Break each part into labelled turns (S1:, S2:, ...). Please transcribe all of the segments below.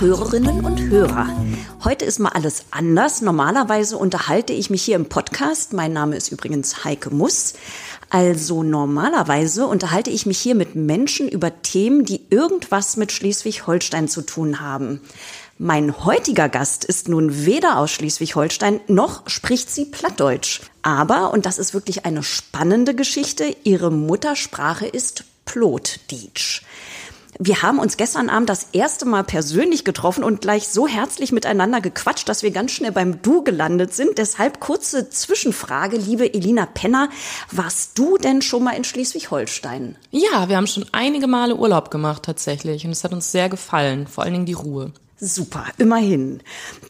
S1: Hörerinnen und Hörer. Heute ist mal alles anders. Normalerweise unterhalte ich mich hier im Podcast. Mein Name ist übrigens Heike Muss. Also normalerweise unterhalte ich mich hier mit Menschen über Themen, die irgendwas mit Schleswig-Holstein zu tun haben. Mein heutiger Gast ist nun weder aus Schleswig-Holstein noch spricht sie Plattdeutsch. Aber, und das ist wirklich eine spannende Geschichte, ihre Muttersprache ist Plotdeutsch. Wir haben uns gestern Abend das erste Mal persönlich getroffen und gleich so herzlich miteinander gequatscht, dass wir ganz schnell beim Du gelandet sind. Deshalb kurze Zwischenfrage, liebe Elina Penner. Warst du denn schon mal in Schleswig-Holstein?
S2: Ja, wir haben schon einige Male Urlaub gemacht tatsächlich und es hat uns sehr gefallen, vor allen Dingen die Ruhe.
S1: Super, immerhin.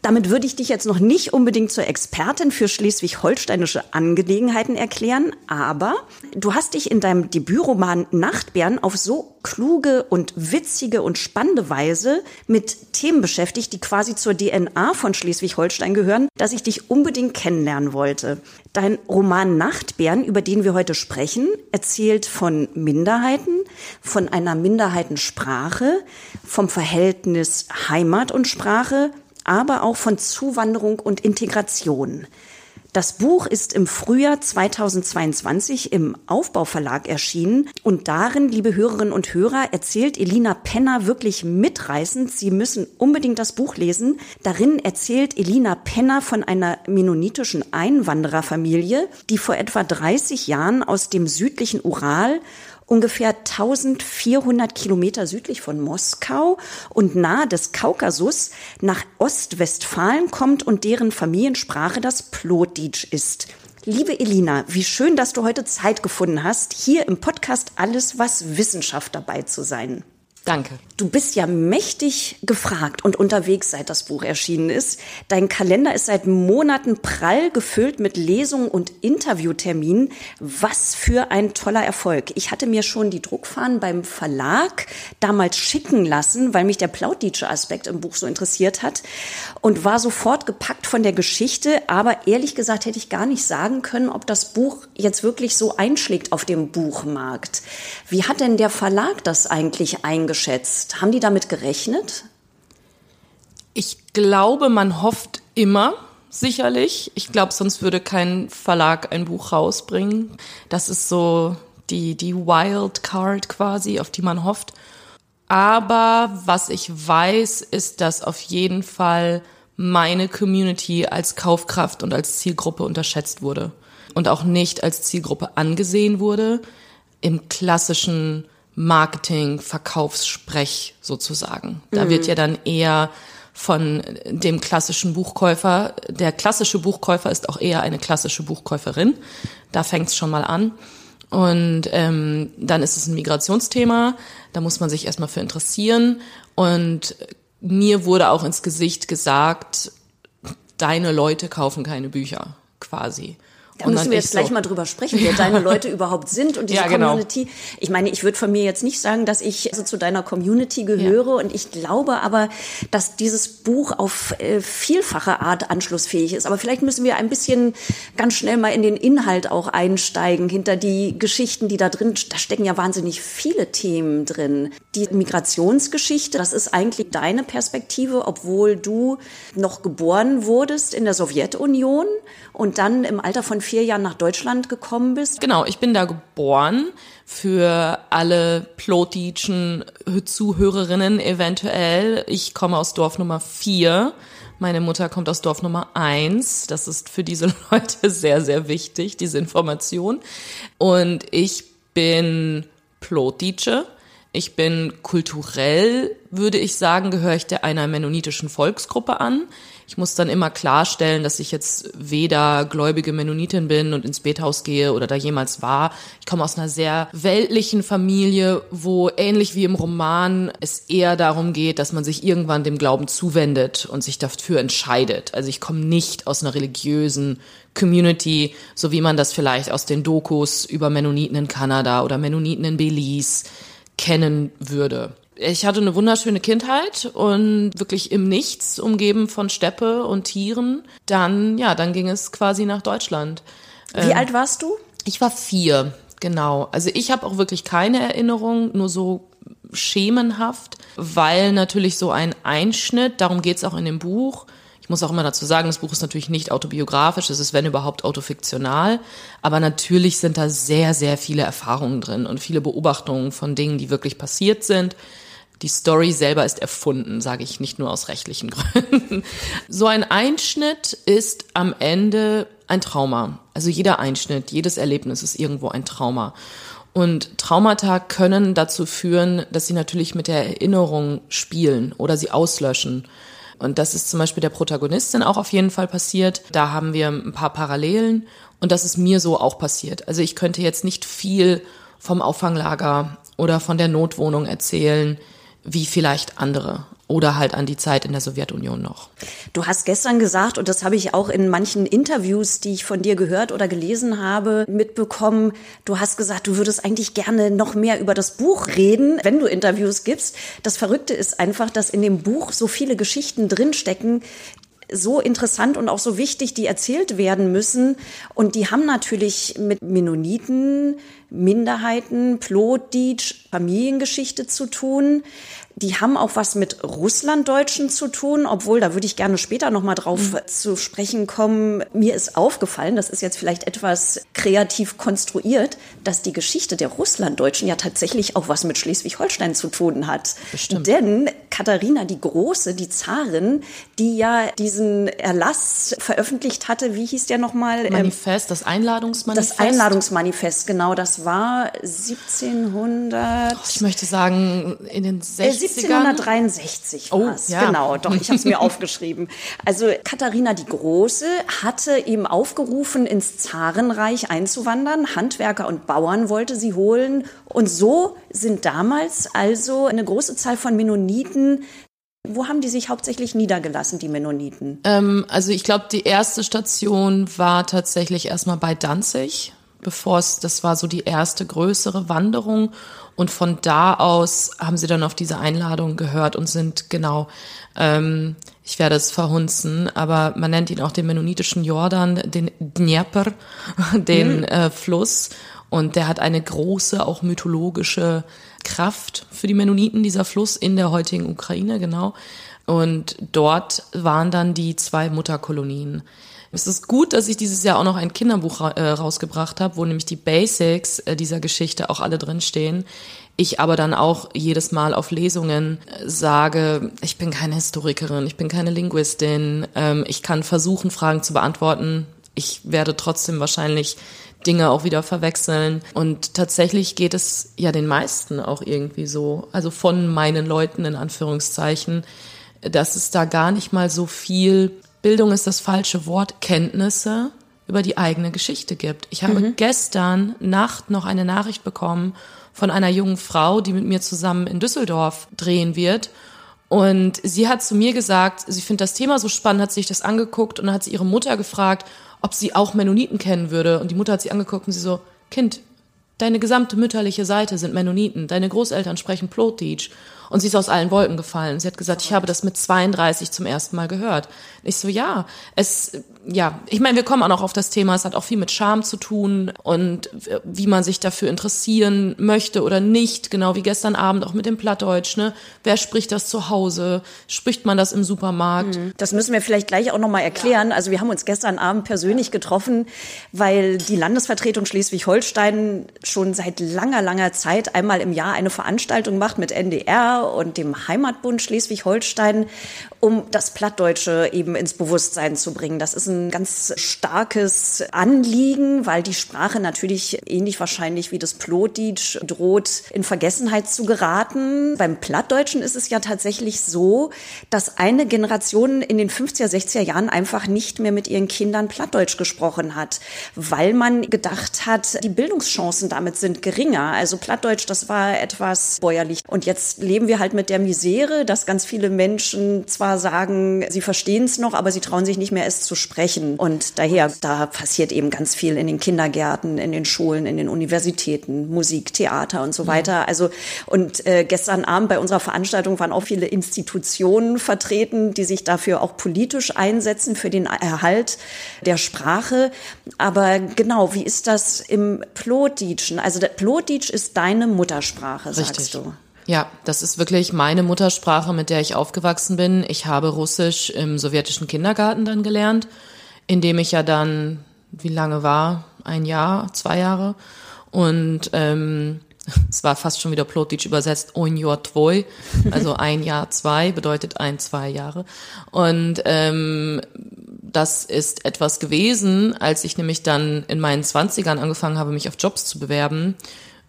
S1: Damit würde ich dich jetzt noch nicht unbedingt zur Expertin für schleswig-holsteinische Angelegenheiten erklären, aber du hast dich in deinem Debütroman Nachtbären auf so kluge und witzige und spannende Weise mit Themen beschäftigt, die quasi zur DNA von Schleswig-Holstein gehören, dass ich dich unbedingt kennenlernen wollte. Dein Roman Nachtbären, über den wir heute sprechen, erzählt von Minderheiten, von einer Minderheitensprache, vom Verhältnis Heimat und Sprache, aber auch von Zuwanderung und Integration. Das Buch ist im Frühjahr 2022 im Aufbauverlag erschienen und darin, liebe Hörerinnen und Hörer, erzählt Elina Penner wirklich mitreißend. Sie müssen unbedingt das Buch lesen. Darin erzählt Elina Penner von einer mennonitischen Einwandererfamilie, die vor etwa 30 Jahren aus dem südlichen Ural ungefähr 1400 Kilometer südlich von Moskau und nahe des Kaukasus nach Ostwestfalen kommt und deren Familiensprache das Plotdeutsch ist. Liebe Elina, wie schön, dass du heute Zeit gefunden hast, hier im Podcast Alles, was Wissenschaft dabei zu sein.
S2: Danke.
S1: Du bist ja mächtig gefragt und unterwegs, seit das Buch erschienen ist. Dein Kalender ist seit Monaten prall gefüllt mit Lesungen und Interviewterminen. Was für ein toller Erfolg. Ich hatte mir schon die Druckfahnen beim Verlag damals schicken lassen, weil mich der plauditsche Aspekt im Buch so interessiert hat und war sofort gepackt von der Geschichte. Aber ehrlich gesagt hätte ich gar nicht sagen können, ob das Buch jetzt wirklich so einschlägt auf dem Buchmarkt. Wie hat denn der Verlag das eigentlich eingeschätzt? Eingeschätzt? Haben die damit gerechnet?
S2: Ich glaube, man hofft immer, sicherlich. Ich glaube, sonst würde kein Verlag ein Buch rausbringen. Das ist so die, die Wildcard quasi, auf die man hofft. Aber was ich weiß, ist, dass auf jeden Fall meine Community als Kaufkraft und als Zielgruppe unterschätzt wurde und auch nicht als Zielgruppe angesehen wurde im klassischen Marketing, Verkaufssprech sozusagen. Da mhm. wird ja dann eher von dem klassischen Buchkäufer, der klassische Buchkäufer ist auch eher eine klassische Buchkäuferin. Da fängt es schon mal an. Und ähm, dann ist es ein Migrationsthema, da muss man sich erstmal für interessieren. Und mir wurde auch ins Gesicht gesagt, deine Leute kaufen keine Bücher, quasi.
S1: Da und müssen wir jetzt gleich so. mal drüber sprechen, wer deine Leute überhaupt sind und diese ja, genau. Community. Ich meine, ich würde von mir jetzt nicht sagen, dass ich also zu deiner Community gehöre ja. und ich glaube aber, dass dieses Buch auf äh, vielfache Art anschlussfähig ist. Aber vielleicht müssen wir ein bisschen ganz schnell mal in den Inhalt auch einsteigen, hinter die Geschichten, die da drin, da stecken ja wahnsinnig viele Themen drin. Die Migrationsgeschichte, das ist eigentlich deine Perspektive, obwohl du noch geboren wurdest in der Sowjetunion und dann im Alter von vier Jahren nach Deutschland gekommen bist.
S2: Genau, ich bin da geboren. Für alle plotitschen Zuhörerinnen eventuell. Ich komme aus Dorf Nummer vier. Meine Mutter kommt aus Dorf Nummer eins. Das ist für diese Leute sehr, sehr wichtig, diese Information. Und ich bin Plotitsche. Ich bin kulturell, würde ich sagen, gehöre ich der einer mennonitischen Volksgruppe an. Ich muss dann immer klarstellen, dass ich jetzt weder gläubige Mennonitin bin und ins Bethaus gehe oder da jemals war. Ich komme aus einer sehr weltlichen Familie, wo ähnlich wie im Roman es eher darum geht, dass man sich irgendwann dem Glauben zuwendet und sich dafür entscheidet. Also ich komme nicht aus einer religiösen Community, so wie man das vielleicht aus den Dokus über Mennoniten in Kanada oder Mennoniten in Belize kennen würde. Ich hatte eine wunderschöne Kindheit und wirklich im Nichts, umgeben von Steppe und Tieren. Dann, ja, dann ging es quasi nach Deutschland.
S1: Wie ähm, alt warst du?
S2: Ich war vier, genau. Also ich habe auch wirklich keine Erinnerung, nur so schemenhaft, weil natürlich so ein Einschnitt, darum geht's auch in dem Buch, ich muss auch immer dazu sagen, das Buch ist natürlich nicht autobiografisch, es ist wenn überhaupt autofiktional, aber natürlich sind da sehr, sehr viele Erfahrungen drin und viele Beobachtungen von Dingen, die wirklich passiert sind. Die Story selber ist erfunden, sage ich nicht nur aus rechtlichen Gründen. So ein Einschnitt ist am Ende ein Trauma. Also jeder Einschnitt, jedes Erlebnis ist irgendwo ein Trauma. Und Traumata können dazu führen, dass sie natürlich mit der Erinnerung spielen oder sie auslöschen. Und das ist zum Beispiel der Protagonistin auch auf jeden Fall passiert. Da haben wir ein paar Parallelen und das ist mir so auch passiert. Also ich könnte jetzt nicht viel vom Auffanglager oder von der Notwohnung erzählen, wie vielleicht andere oder halt an die Zeit in der Sowjetunion noch.
S1: Du hast gestern gesagt, und das habe ich auch in manchen Interviews, die ich von dir gehört oder gelesen habe, mitbekommen, du hast gesagt, du würdest eigentlich gerne noch mehr über das Buch reden, wenn du Interviews gibst. Das Verrückte ist einfach, dass in dem Buch so viele Geschichten drinstecken, so interessant und auch so wichtig, die erzählt werden müssen. Und die haben natürlich mit Mennoniten, Minderheiten, Plotdeutsch, Familiengeschichte zu tun. Die haben auch was mit Russlanddeutschen zu tun, obwohl da würde ich gerne später noch mal drauf mhm. zu sprechen kommen. Mir ist aufgefallen, das ist jetzt vielleicht etwas kreativ konstruiert, dass die Geschichte der Russlanddeutschen ja tatsächlich auch was mit Schleswig-Holstein zu tun hat. Bestimmt. Denn Katharina die Große, die Zarin, die ja diesen Erlass veröffentlicht hatte, wie hieß der nochmal?
S2: Manifest, das Einladungsmanifest.
S1: Das Einladungsmanifest, genau, das war 1700.
S2: Ich möchte sagen, in den 60
S1: 1763 war es. Ja. Genau, doch, ich habe es mir aufgeschrieben. Also Katharina die Große hatte ihm aufgerufen, ins Zarenreich einzuwandern. Handwerker und Bauern wollte sie holen. Und so sind damals also eine große Zahl von Mennoniten wo haben die sich hauptsächlich niedergelassen, die Mennoniten?
S2: Ähm, also ich glaube, die erste Station war tatsächlich erstmal bei Danzig, bevor es, das war so die erste größere Wanderung. Und von da aus haben sie dann auf diese Einladung gehört und sind genau, ähm, ich werde es verhunzen, aber man nennt ihn auch den mennonitischen Jordan, den Dnieper, den mhm. äh, Fluss. Und der hat eine große, auch mythologische Kraft für die Mennoniten, dieser Fluss in der heutigen Ukraine, genau. Und dort waren dann die zwei Mutterkolonien. Es ist gut, dass ich dieses Jahr auch noch ein Kinderbuch äh, rausgebracht habe, wo nämlich die Basics äh, dieser Geschichte auch alle drinstehen. Ich aber dann auch jedes Mal auf Lesungen äh, sage, ich bin keine Historikerin, ich bin keine Linguistin, ähm, ich kann versuchen, Fragen zu beantworten. Ich werde trotzdem wahrscheinlich Dinge auch wieder verwechseln. Und tatsächlich geht es ja den meisten auch irgendwie so, also von meinen Leuten in Anführungszeichen, dass es da gar nicht mal so viel Bildung ist das falsche Wort, Kenntnisse über die eigene Geschichte gibt. Ich habe mhm. gestern Nacht noch eine Nachricht bekommen von einer jungen Frau, die mit mir zusammen in Düsseldorf drehen wird. Und sie hat zu mir gesagt, sie findet das Thema so spannend, hat sich das angeguckt und dann hat sie ihre Mutter gefragt, ob sie auch Mennoniten kennen würde. Und die Mutter hat sie angeguckt und sie so, Kind, deine gesamte mütterliche Seite sind Mennoniten, deine Großeltern sprechen Plotdeutsch. Und sie ist aus allen Wolken gefallen. Sie hat gesagt, ich habe das mit 32 zum ersten Mal gehört. Ich so, ja, es, ja, ich meine, wir kommen auch noch auf das Thema, es hat auch viel mit Scham zu tun und wie man sich dafür interessieren möchte oder nicht, genau wie gestern Abend auch mit dem Plattdeutsch, ne? Wer spricht das zu Hause? Spricht man das im Supermarkt? Mhm.
S1: Das müssen wir vielleicht gleich auch nochmal erklären. Ja. Also wir haben uns gestern Abend persönlich getroffen, weil die Landesvertretung Schleswig-Holstein schon seit langer, langer Zeit einmal im Jahr eine Veranstaltung macht mit NDR und dem Heimatbund Schleswig-Holstein, um das Plattdeutsche eben ins Bewusstsein zu bringen. Das ist ein ganz starkes Anliegen, weil die Sprache natürlich ähnlich wahrscheinlich wie das Plotdeutsch droht, in Vergessenheit zu geraten. Beim Plattdeutschen ist es ja tatsächlich so, dass eine Generation in den 50er, 60er Jahren einfach nicht mehr mit ihren Kindern Plattdeutsch gesprochen hat, weil man gedacht hat, die Bildungschancen damit sind geringer. Also Plattdeutsch, das war etwas bäuerlich. Und jetzt leben wir wir halt mit der Misere, dass ganz viele Menschen zwar sagen, sie verstehen es noch, aber sie trauen sich nicht mehr, es zu sprechen. Und daher, da passiert eben ganz viel in den Kindergärten, in den Schulen, in den Universitäten, Musik, Theater und so weiter. Also, und äh, gestern Abend bei unserer Veranstaltung waren auch viele Institutionen vertreten, die sich dafür auch politisch einsetzen, für den Erhalt der Sprache. Aber genau, wie ist das im Plotdeutschen? Also, Plotdeutsch ist deine Muttersprache, sagst Richtig. du.
S2: Ja, das ist wirklich meine Muttersprache, mit der ich aufgewachsen bin. Ich habe Russisch im sowjetischen Kindergarten dann gelernt, in dem ich ja dann, wie lange war? Ein Jahr, zwei Jahre. Und ähm, es war fast schon wieder Plotitsch übersetzt, ein Jahr also ein Jahr zwei bedeutet ein, zwei Jahre. Und ähm, das ist etwas gewesen, als ich nämlich dann in meinen Zwanzigern angefangen habe, mich auf Jobs zu bewerben,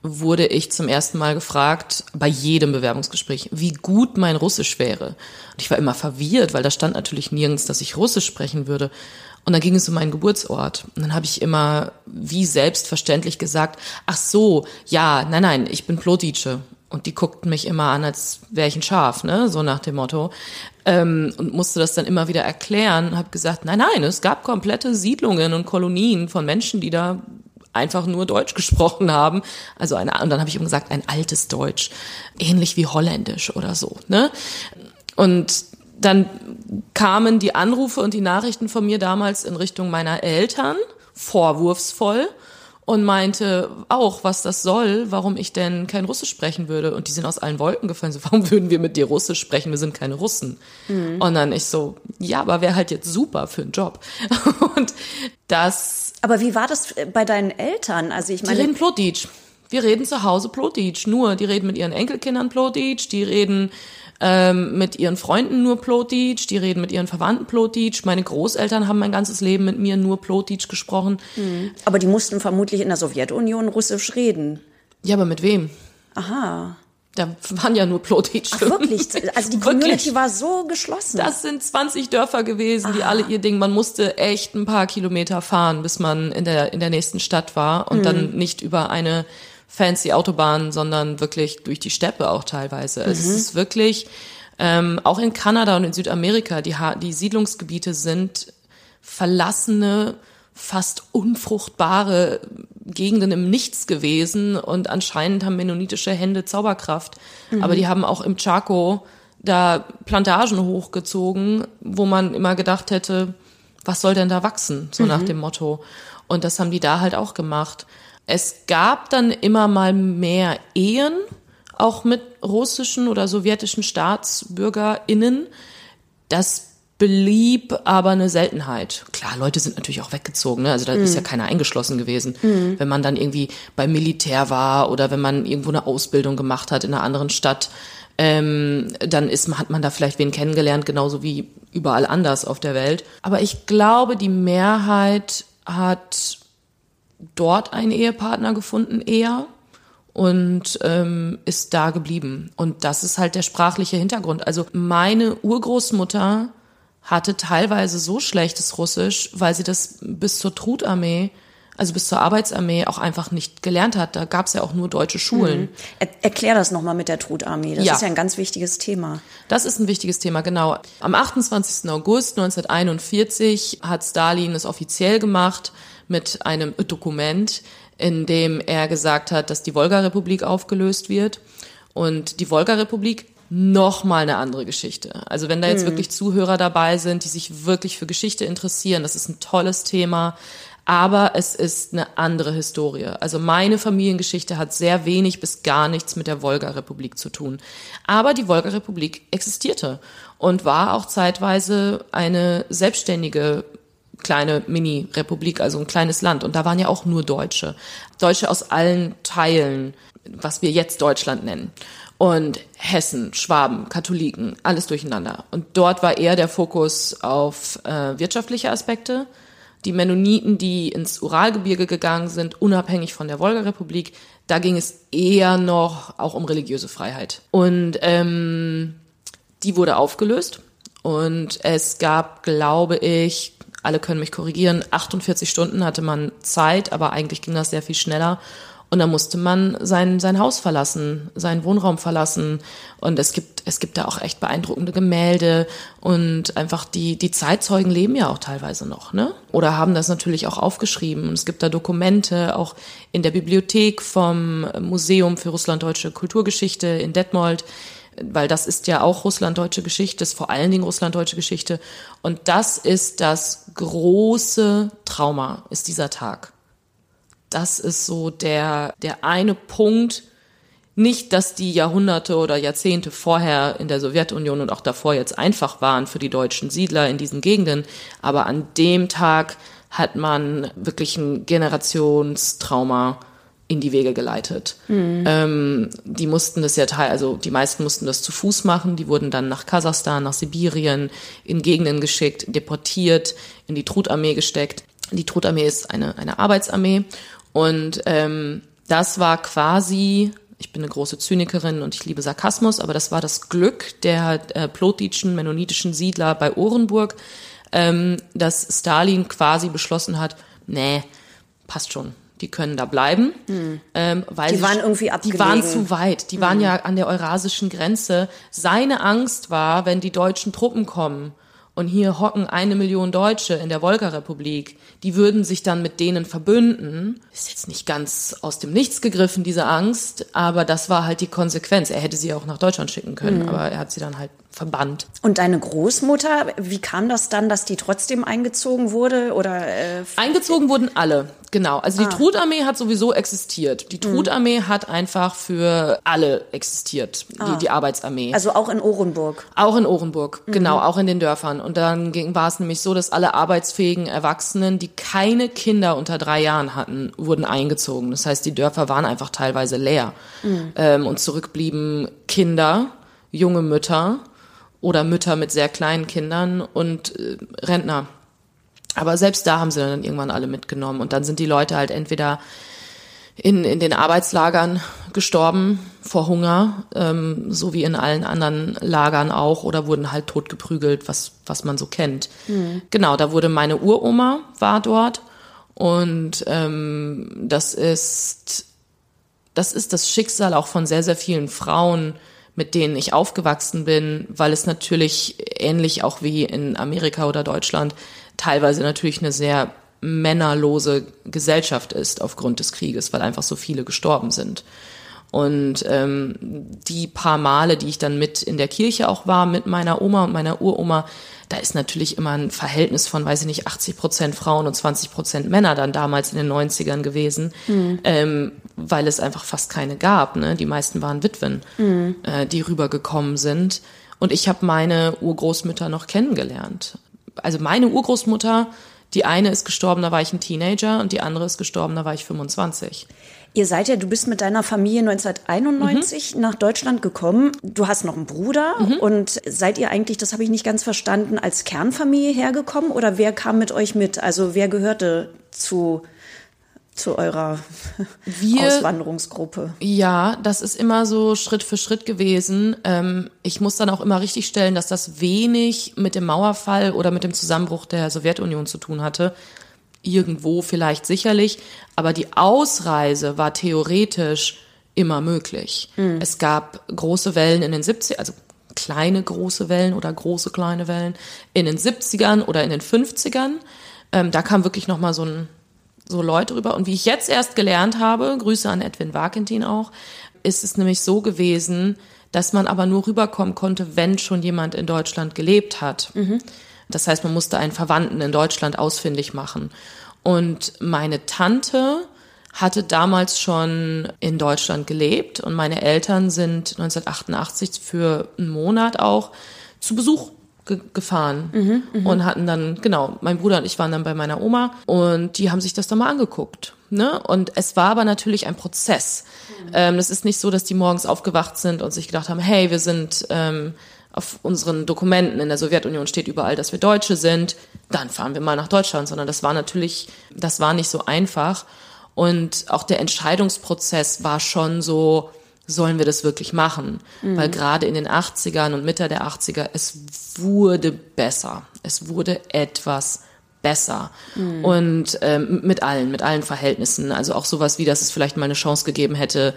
S2: wurde ich zum ersten Mal gefragt, bei jedem Bewerbungsgespräch, wie gut mein Russisch wäre. Und ich war immer verwirrt, weil da stand natürlich nirgends, dass ich Russisch sprechen würde. Und dann ging es um meinen Geburtsort. Und dann habe ich immer wie selbstverständlich gesagt, ach so, ja, nein, nein, ich bin Plodice. Und die guckten mich immer an, als wäre ich ein Schaf, ne? so nach dem Motto. Ähm, und musste das dann immer wieder erklären. Habe gesagt, nein, nein, es gab komplette Siedlungen und Kolonien von Menschen, die da einfach nur Deutsch gesprochen haben. Also eine, und dann habe ich ihm gesagt, ein altes Deutsch, ähnlich wie Holländisch oder so. Ne? Und dann kamen die Anrufe und die Nachrichten von mir damals in Richtung meiner Eltern, vorwurfsvoll, und meinte auch, was das soll, warum ich denn kein Russisch sprechen würde. Und die sind aus allen Wolken gefallen. So, warum würden wir mit dir Russisch sprechen? Wir sind keine Russen. Mhm. Und dann ich so, ja, aber wäre halt jetzt super für einen Job. Und das.
S1: Aber wie war das bei deinen Eltern? Also ich meine.
S2: Die reden Plotitsch. Wir reden zu Hause Plotitsch. Nur, die reden mit ihren Enkelkindern Plotitsch, die reden ähm, mit ihren Freunden nur Plotitsch, die reden mit ihren Verwandten Plotitsch. Meine Großeltern haben mein ganzes Leben mit mir nur Plotitsch gesprochen.
S1: Mhm. Aber die mussten vermutlich in der Sowjetunion Russisch reden.
S2: Ja, aber mit wem?
S1: Aha.
S2: Da waren ja nur Plotitsch.
S1: Wirklich? Also die Community war so geschlossen.
S2: Das sind 20 Dörfer gewesen, die Aha. alle ihr Ding. Man musste echt ein paar Kilometer fahren, bis man in der, in der nächsten Stadt war und mhm. dann nicht über eine fancy Autobahnen, sondern wirklich durch die Steppe auch teilweise. Mhm. Es ist wirklich, ähm, auch in Kanada und in Südamerika, die, die Siedlungsgebiete sind verlassene, fast unfruchtbare Gegenden im Nichts gewesen und anscheinend haben mennonitische Hände Zauberkraft. Mhm. Aber die haben auch im Chaco da Plantagen hochgezogen, wo man immer gedacht hätte, was soll denn da wachsen? So mhm. nach dem Motto. Und das haben die da halt auch gemacht. Es gab dann immer mal mehr Ehen, auch mit russischen oder sowjetischen StaatsbürgerInnen. Das blieb aber eine Seltenheit. Klar, Leute sind natürlich auch weggezogen, ne? also da mm. ist ja mhm. keiner eingeschlossen gewesen. Mm. Wenn man dann irgendwie beim Militär war oder wenn man irgendwo eine Ausbildung gemacht hat in einer anderen Stadt, ähm, dann ist, hat man da vielleicht wen kennengelernt, genauso wie überall anders auf der Welt. Aber ich glaube, die Mehrheit hat dort einen Ehepartner gefunden eher und ähm, ist da geblieben. Und das ist halt der sprachliche Hintergrund. Also meine Urgroßmutter hatte teilweise so schlechtes Russisch, weil sie das bis zur Trutarmee also bis zur Arbeitsarmee auch einfach nicht gelernt hat. Da gab es ja auch nur deutsche Schulen. Mhm.
S1: Er, erklär das nochmal mit der Trutarmee. Das ja. ist ja ein ganz wichtiges Thema.
S2: Das ist ein wichtiges Thema, genau. Am 28. August 1941 hat Stalin es offiziell gemacht mit einem Dokument, in dem er gesagt hat, dass die Wolga-Republik aufgelöst wird. Und die Wolga-Republik noch mal eine andere Geschichte. Also wenn da jetzt hm. wirklich Zuhörer dabei sind, die sich wirklich für Geschichte interessieren, das ist ein tolles Thema, aber es ist eine andere Historie. Also meine Familiengeschichte hat sehr wenig bis gar nichts mit der Wolga-Republik zu tun. Aber die Wolga-Republik existierte und war auch zeitweise eine selbstständige kleine Mini-Republik, also ein kleines Land. Und da waren ja auch nur Deutsche. Deutsche aus allen Teilen, was wir jetzt Deutschland nennen. Und Hessen, Schwaben, Katholiken, alles durcheinander. Und dort war eher der Fokus auf äh, wirtschaftliche Aspekte. Die Mennoniten, die ins Uralgebirge gegangen sind, unabhängig von der Wolga-Republik, da ging es eher noch auch um religiöse Freiheit. Und ähm, die wurde aufgelöst. Und es gab, glaube ich, alle können mich korrigieren, 48 Stunden hatte man Zeit, aber eigentlich ging das sehr viel schneller. Und da musste man sein, sein Haus verlassen, seinen Wohnraum verlassen. Und es gibt, es gibt da auch echt beeindruckende Gemälde. Und einfach die, die Zeitzeugen leben ja auch teilweise noch, ne? Oder haben das natürlich auch aufgeschrieben. Und es gibt da Dokumente, auch in der Bibliothek vom Museum für Russlanddeutsche Kulturgeschichte in Detmold weil das ist ja auch russlanddeutsche Geschichte, ist vor allen Dingen russlanddeutsche Geschichte. Und das ist das große Trauma, ist dieser Tag. Das ist so der, der eine Punkt, Nicht, dass die Jahrhunderte oder Jahrzehnte vorher in der Sowjetunion und auch davor jetzt einfach waren für die deutschen Siedler in diesen Gegenden, aber an dem Tag hat man wirklich ein Generationstrauma in die Wege geleitet. Mhm. Ähm, die mussten das ja teil, also die meisten mussten das zu Fuß machen. Die wurden dann nach Kasachstan, nach Sibirien, in Gegenden geschickt, deportiert, in die Trutarmee gesteckt. Die Trutarmee ist eine, eine Arbeitsarmee. Und ähm, das war quasi, ich bin eine große Zynikerin und ich liebe Sarkasmus, aber das war das Glück der äh, plotitschen, mennonitischen Siedler bei Orenburg, ähm, dass Stalin quasi beschlossen hat, nee, passt schon die können da bleiben. Mhm. Ähm, weil
S1: die waren irgendwie abgelegen.
S2: Die waren zu weit. Die mhm. waren ja an der eurasischen Grenze. Seine Angst war, wenn die deutschen Truppen kommen und hier hocken eine Million Deutsche in der Wolga-Republik, die würden sich dann mit denen verbünden. Ist jetzt nicht ganz aus dem Nichts gegriffen, diese Angst, aber das war halt die Konsequenz. Er hätte sie auch nach Deutschland schicken können, mhm. aber er hat sie dann halt verbannt.
S1: Und deine Großmutter, wie kam das dann, dass die trotzdem eingezogen wurde oder äh,
S2: eingezogen wurden alle, genau. Also die ah. Trutarmee hat sowieso existiert. Die mhm. Trutarmee mhm. hat einfach für alle existiert, ah. die, die Arbeitsarmee.
S1: Also auch in Orenburg.
S2: Auch in Orenburg, mhm. genau, auch in den Dörfern. Und dann ging, war es nämlich so, dass alle arbeitsfähigen Erwachsenen, die keine Kinder unter drei Jahren hatten, wurden eingezogen. Das heißt, die Dörfer waren einfach teilweise leer mhm. ähm, und zurückblieben Kinder, junge Mütter oder Mütter mit sehr kleinen Kindern und äh, Rentner. Aber selbst da haben sie dann irgendwann alle mitgenommen und dann sind die Leute halt entweder in, in den Arbeitslagern gestorben vor Hunger, ähm, so wie in allen anderen Lagern auch, oder wurden halt totgeprügelt, was, was man so kennt. Mhm. Genau, da wurde meine Uroma, war dort und ähm, das ist das ist das Schicksal auch von sehr, sehr vielen Frauen, mit denen ich aufgewachsen bin, weil es natürlich ähnlich auch wie in Amerika oder Deutschland teilweise natürlich eine sehr männerlose Gesellschaft ist aufgrund des Krieges, weil einfach so viele gestorben sind. Und ähm, die paar Male, die ich dann mit in der Kirche auch war, mit meiner Oma und meiner Uroma, da ist natürlich immer ein Verhältnis von, weiß ich nicht, 80 Prozent Frauen und 20 Prozent Männer dann damals in den 90ern gewesen, mhm. ähm, weil es einfach fast keine gab. Ne? Die meisten waren Witwen, mhm. äh, die rübergekommen sind. Und ich habe meine Urgroßmütter noch kennengelernt. Also meine Urgroßmutter, die eine ist gestorben, da war ich ein Teenager und die andere ist gestorben, da war ich 25.
S1: Ihr seid ja, du bist mit deiner Familie 1991 mhm. nach Deutschland gekommen. Du hast noch einen Bruder mhm. und seid ihr eigentlich, das habe ich nicht ganz verstanden, als Kernfamilie hergekommen oder wer kam mit euch mit? Also wer gehörte zu zu eurer Wir, Auswanderungsgruppe?
S2: Ja, das ist immer so Schritt für Schritt gewesen. Ähm, ich muss dann auch immer richtig stellen, dass das wenig mit dem Mauerfall oder mit dem Zusammenbruch der Sowjetunion zu tun hatte, irgendwo vielleicht sicherlich, aber die Ausreise war theoretisch immer möglich. Mhm. Es gab große Wellen in den 70 also kleine große Wellen oder große kleine Wellen in den 70ern oder in den 50ern. Ähm, da kam wirklich noch mal so ein so Leute rüber und wie ich jetzt erst gelernt habe, Grüße an Edwin Wagentin auch, ist es nämlich so gewesen, dass man aber nur rüberkommen konnte, wenn schon jemand in Deutschland gelebt hat. Mhm. Das heißt, man musste einen Verwandten in Deutschland ausfindig machen. Und meine Tante hatte damals schon in Deutschland gelebt und meine Eltern sind 1988 für einen Monat auch zu Besuch ge gefahren mhm, mh. und hatten dann, genau, mein Bruder und ich waren dann bei meiner Oma und die haben sich das dann mal angeguckt. Ne? Und es war aber natürlich ein Prozess. Mhm. Ähm, es ist nicht so, dass die morgens aufgewacht sind und sich gedacht haben, hey, wir sind ähm, auf unseren Dokumenten in der Sowjetunion steht überall, dass wir Deutsche sind, dann fahren wir mal nach Deutschland, sondern das war natürlich, das war nicht so einfach. Und auch der Entscheidungsprozess war schon so, sollen wir das wirklich machen? Mhm. Weil gerade in den 80ern und Mitte der 80er, es wurde besser. Es wurde etwas besser. Mhm. Und ähm, mit allen, mit allen Verhältnissen. Also auch sowas wie, dass es vielleicht mal eine Chance gegeben hätte,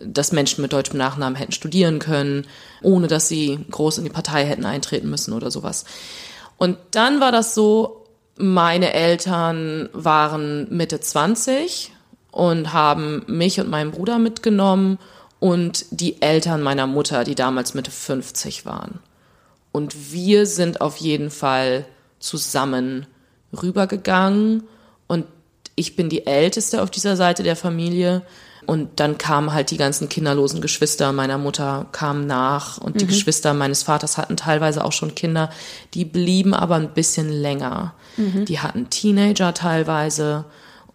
S2: dass Menschen mit deutschem Nachnamen hätten studieren können, ohne dass sie groß in die Partei hätten eintreten müssen oder sowas. Und dann war das so, meine Eltern waren Mitte 20 und haben mich und meinen Bruder mitgenommen und die Eltern meiner Mutter, die damals Mitte 50 waren. Und wir sind auf jeden Fall zusammen rübergegangen und ich bin die Älteste auf dieser Seite der Familie Und dann kamen halt die ganzen kinderlosen Geschwister meiner Mutter kamen nach und die mhm. Geschwister meines Vaters hatten teilweise auch schon Kinder. Die blieben aber ein bisschen länger. Mhm. Die hatten Teenager teilweise.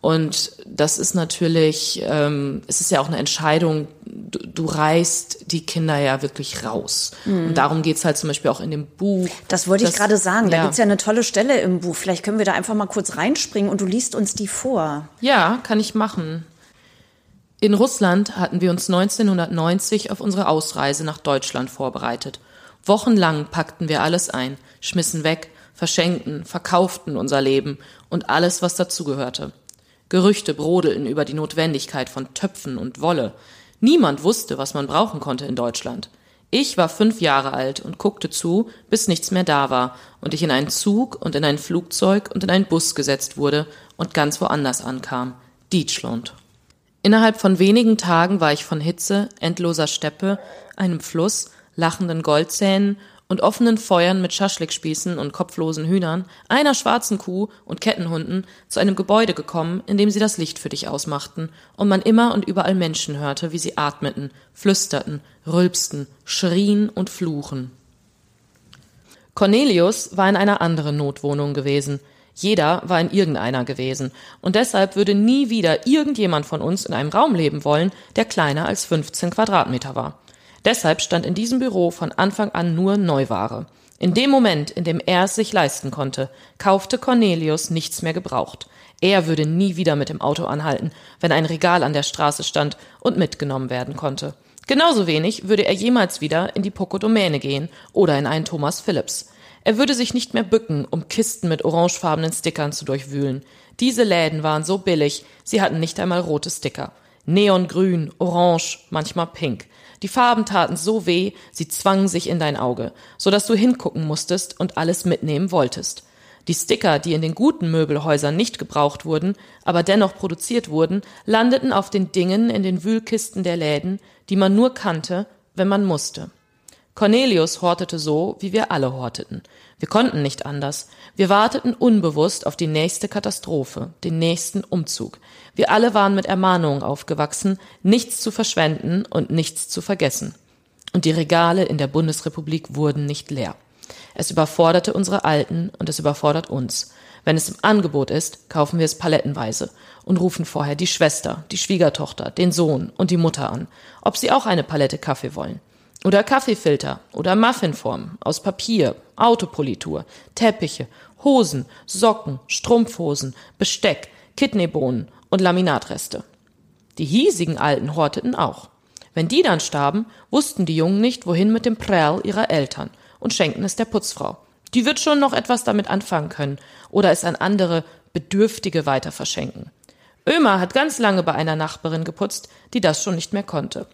S2: Und das ist natürlich, ähm, es ist ja auch eine Entscheidung, du, du reißt die Kinder ja wirklich raus. Mhm. Und darum geht's halt zum Beispiel auch in dem Buch.
S1: Das wollte ich gerade sagen, da ja. gibt's ja eine tolle Stelle im Buch. Vielleicht können wir da einfach mal kurz reinspringen und du liest uns die vor.
S2: Ja, kann ich machen. In Russland hatten wir uns 1990 auf unsere Ausreise nach Deutschland vorbereitet. Wochenlang packten wir alles ein, schmissen weg, verschenkten, verkauften unser Leben und alles, was dazugehörte. Gerüchte brodelten über die Notwendigkeit von Töpfen und Wolle. Niemand wusste, was man brauchen konnte in Deutschland. Ich war fünf Jahre alt und guckte zu, bis nichts mehr da war und ich in einen Zug und in ein Flugzeug und in einen Bus gesetzt wurde und ganz woanders ankam. Dietschland. Innerhalb von wenigen Tagen war ich von Hitze, endloser Steppe, einem Fluss, lachenden Goldzähnen und offenen Feuern mit Schaschlikspießen und kopflosen Hühnern, einer schwarzen Kuh und Kettenhunden zu einem Gebäude gekommen, in dem sie das Licht für dich ausmachten und man immer und überall Menschen hörte, wie sie atmeten, flüsterten, rülpsten, schrien und fluchen. Cornelius war in einer anderen Notwohnung gewesen, jeder war in irgendeiner gewesen. Und deshalb würde nie wieder irgendjemand von uns in einem Raum leben wollen, der kleiner als 15 Quadratmeter war. Deshalb stand in diesem Büro von Anfang an nur Neuware. In dem Moment, in dem er es sich leisten konnte, kaufte Cornelius nichts mehr gebraucht. Er würde nie wieder mit dem Auto anhalten, wenn ein Regal an der Straße stand und mitgenommen werden konnte. Genauso wenig würde er jemals wieder in die Pocodomäne gehen oder in einen Thomas Phillips. Er würde sich nicht mehr bücken, um Kisten mit orangefarbenen Stickern zu durchwühlen. Diese Läden waren so billig, sie hatten nicht einmal rote Sticker. Neongrün, orange, manchmal pink. Die Farben taten so weh, sie zwangen sich in dein Auge, so dass du hingucken musstest und alles mitnehmen wolltest. Die Sticker, die in den guten Möbelhäusern nicht gebraucht wurden, aber dennoch produziert wurden, landeten auf den Dingen in den Wühlkisten der Läden, die man nur kannte, wenn man musste. Cornelius hortete so, wie wir alle horteten. Wir konnten nicht anders. Wir warteten unbewusst auf die nächste Katastrophe, den nächsten Umzug. Wir alle waren mit Ermahnungen aufgewachsen, nichts zu verschwenden und nichts zu vergessen. Und die Regale in der Bundesrepublik wurden nicht leer. Es überforderte unsere Alten und es überfordert uns. Wenn es im Angebot ist, kaufen wir es palettenweise und rufen vorher die Schwester, die Schwiegertochter, den Sohn und die Mutter an, ob sie auch eine Palette Kaffee wollen. Oder Kaffeefilter oder Muffinform aus Papier, Autopolitur, Teppiche, Hosen, Socken, Strumpfhosen, Besteck, Kidneybohnen und Laminatreste. Die hiesigen Alten horteten auch. Wenn die dann starben, wussten die Jungen nicht, wohin mit dem Prell ihrer Eltern und schenkten es der Putzfrau. Die wird schon noch etwas damit anfangen können oder es an andere Bedürftige weiter verschenken. Ömer hat ganz lange bei einer Nachbarin geputzt, die das schon nicht mehr konnte.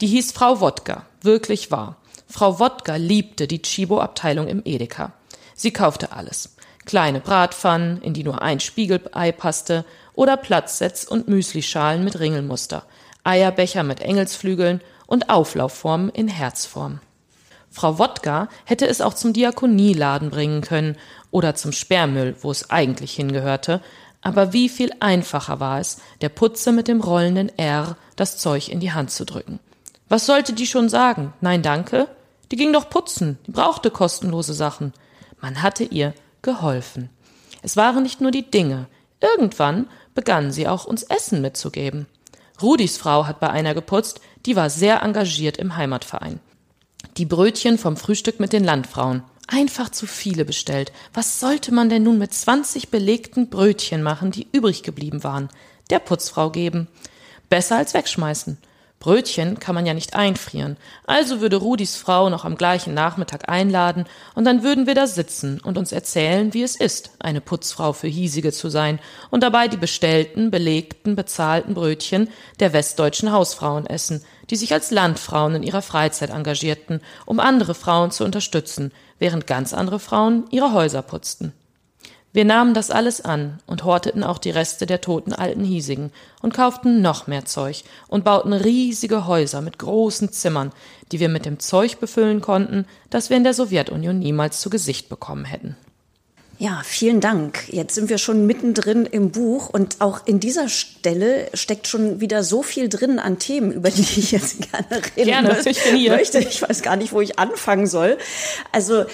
S2: Die hieß Frau Wodka, wirklich wahr. Frau Wodka liebte die Chibo-Abteilung im Edeka. Sie kaufte alles. Kleine Bratpfannen, in die nur ein Spiegelei passte, oder Platzsetz und Müslischalen mit Ringelmuster, Eierbecher mit Engelsflügeln und Auflaufformen in Herzform. Frau Wodka hätte es auch zum Diakonieladen bringen können oder zum Sperrmüll, wo es eigentlich hingehörte, aber wie viel einfacher war es, der Putze mit dem rollenden R das Zeug in die Hand zu drücken. Was sollte die schon sagen? Nein, danke? Die ging doch putzen, die brauchte kostenlose Sachen. Man hatte ihr geholfen. Es waren nicht nur die Dinge. Irgendwann begann sie auch uns Essen mitzugeben. Rudis Frau hat bei einer geputzt, die war sehr engagiert im Heimatverein. Die Brötchen vom Frühstück mit den Landfrauen. Einfach zu viele bestellt. Was sollte man denn nun mit 20 belegten Brötchen machen, die übrig geblieben waren? Der Putzfrau geben. Besser als wegschmeißen. Brötchen kann man ja nicht einfrieren, also würde Rudis Frau noch am gleichen Nachmittag einladen, und dann würden wir da sitzen und uns erzählen, wie es ist, eine Putzfrau für hiesige zu sein, und dabei die bestellten, belegten, bezahlten Brötchen der westdeutschen Hausfrauen essen, die sich als Landfrauen in ihrer Freizeit engagierten, um andere Frauen zu unterstützen, während ganz andere Frauen ihre Häuser putzten. Wir nahmen das alles an und horteten auch die Reste der toten alten Hiesigen und kauften noch mehr Zeug und bauten riesige Häuser mit großen Zimmern, die wir mit dem Zeug befüllen konnten, das wir in der Sowjetunion niemals zu Gesicht bekommen hätten.
S1: Ja, vielen Dank. Jetzt sind wir schon mittendrin im Buch und auch in dieser Stelle steckt schon wieder so viel drin an Themen, über die ich jetzt gerne reden
S2: gerne, ich bin hier.
S1: möchte. Ich weiß gar nicht, wo ich anfangen soll. Also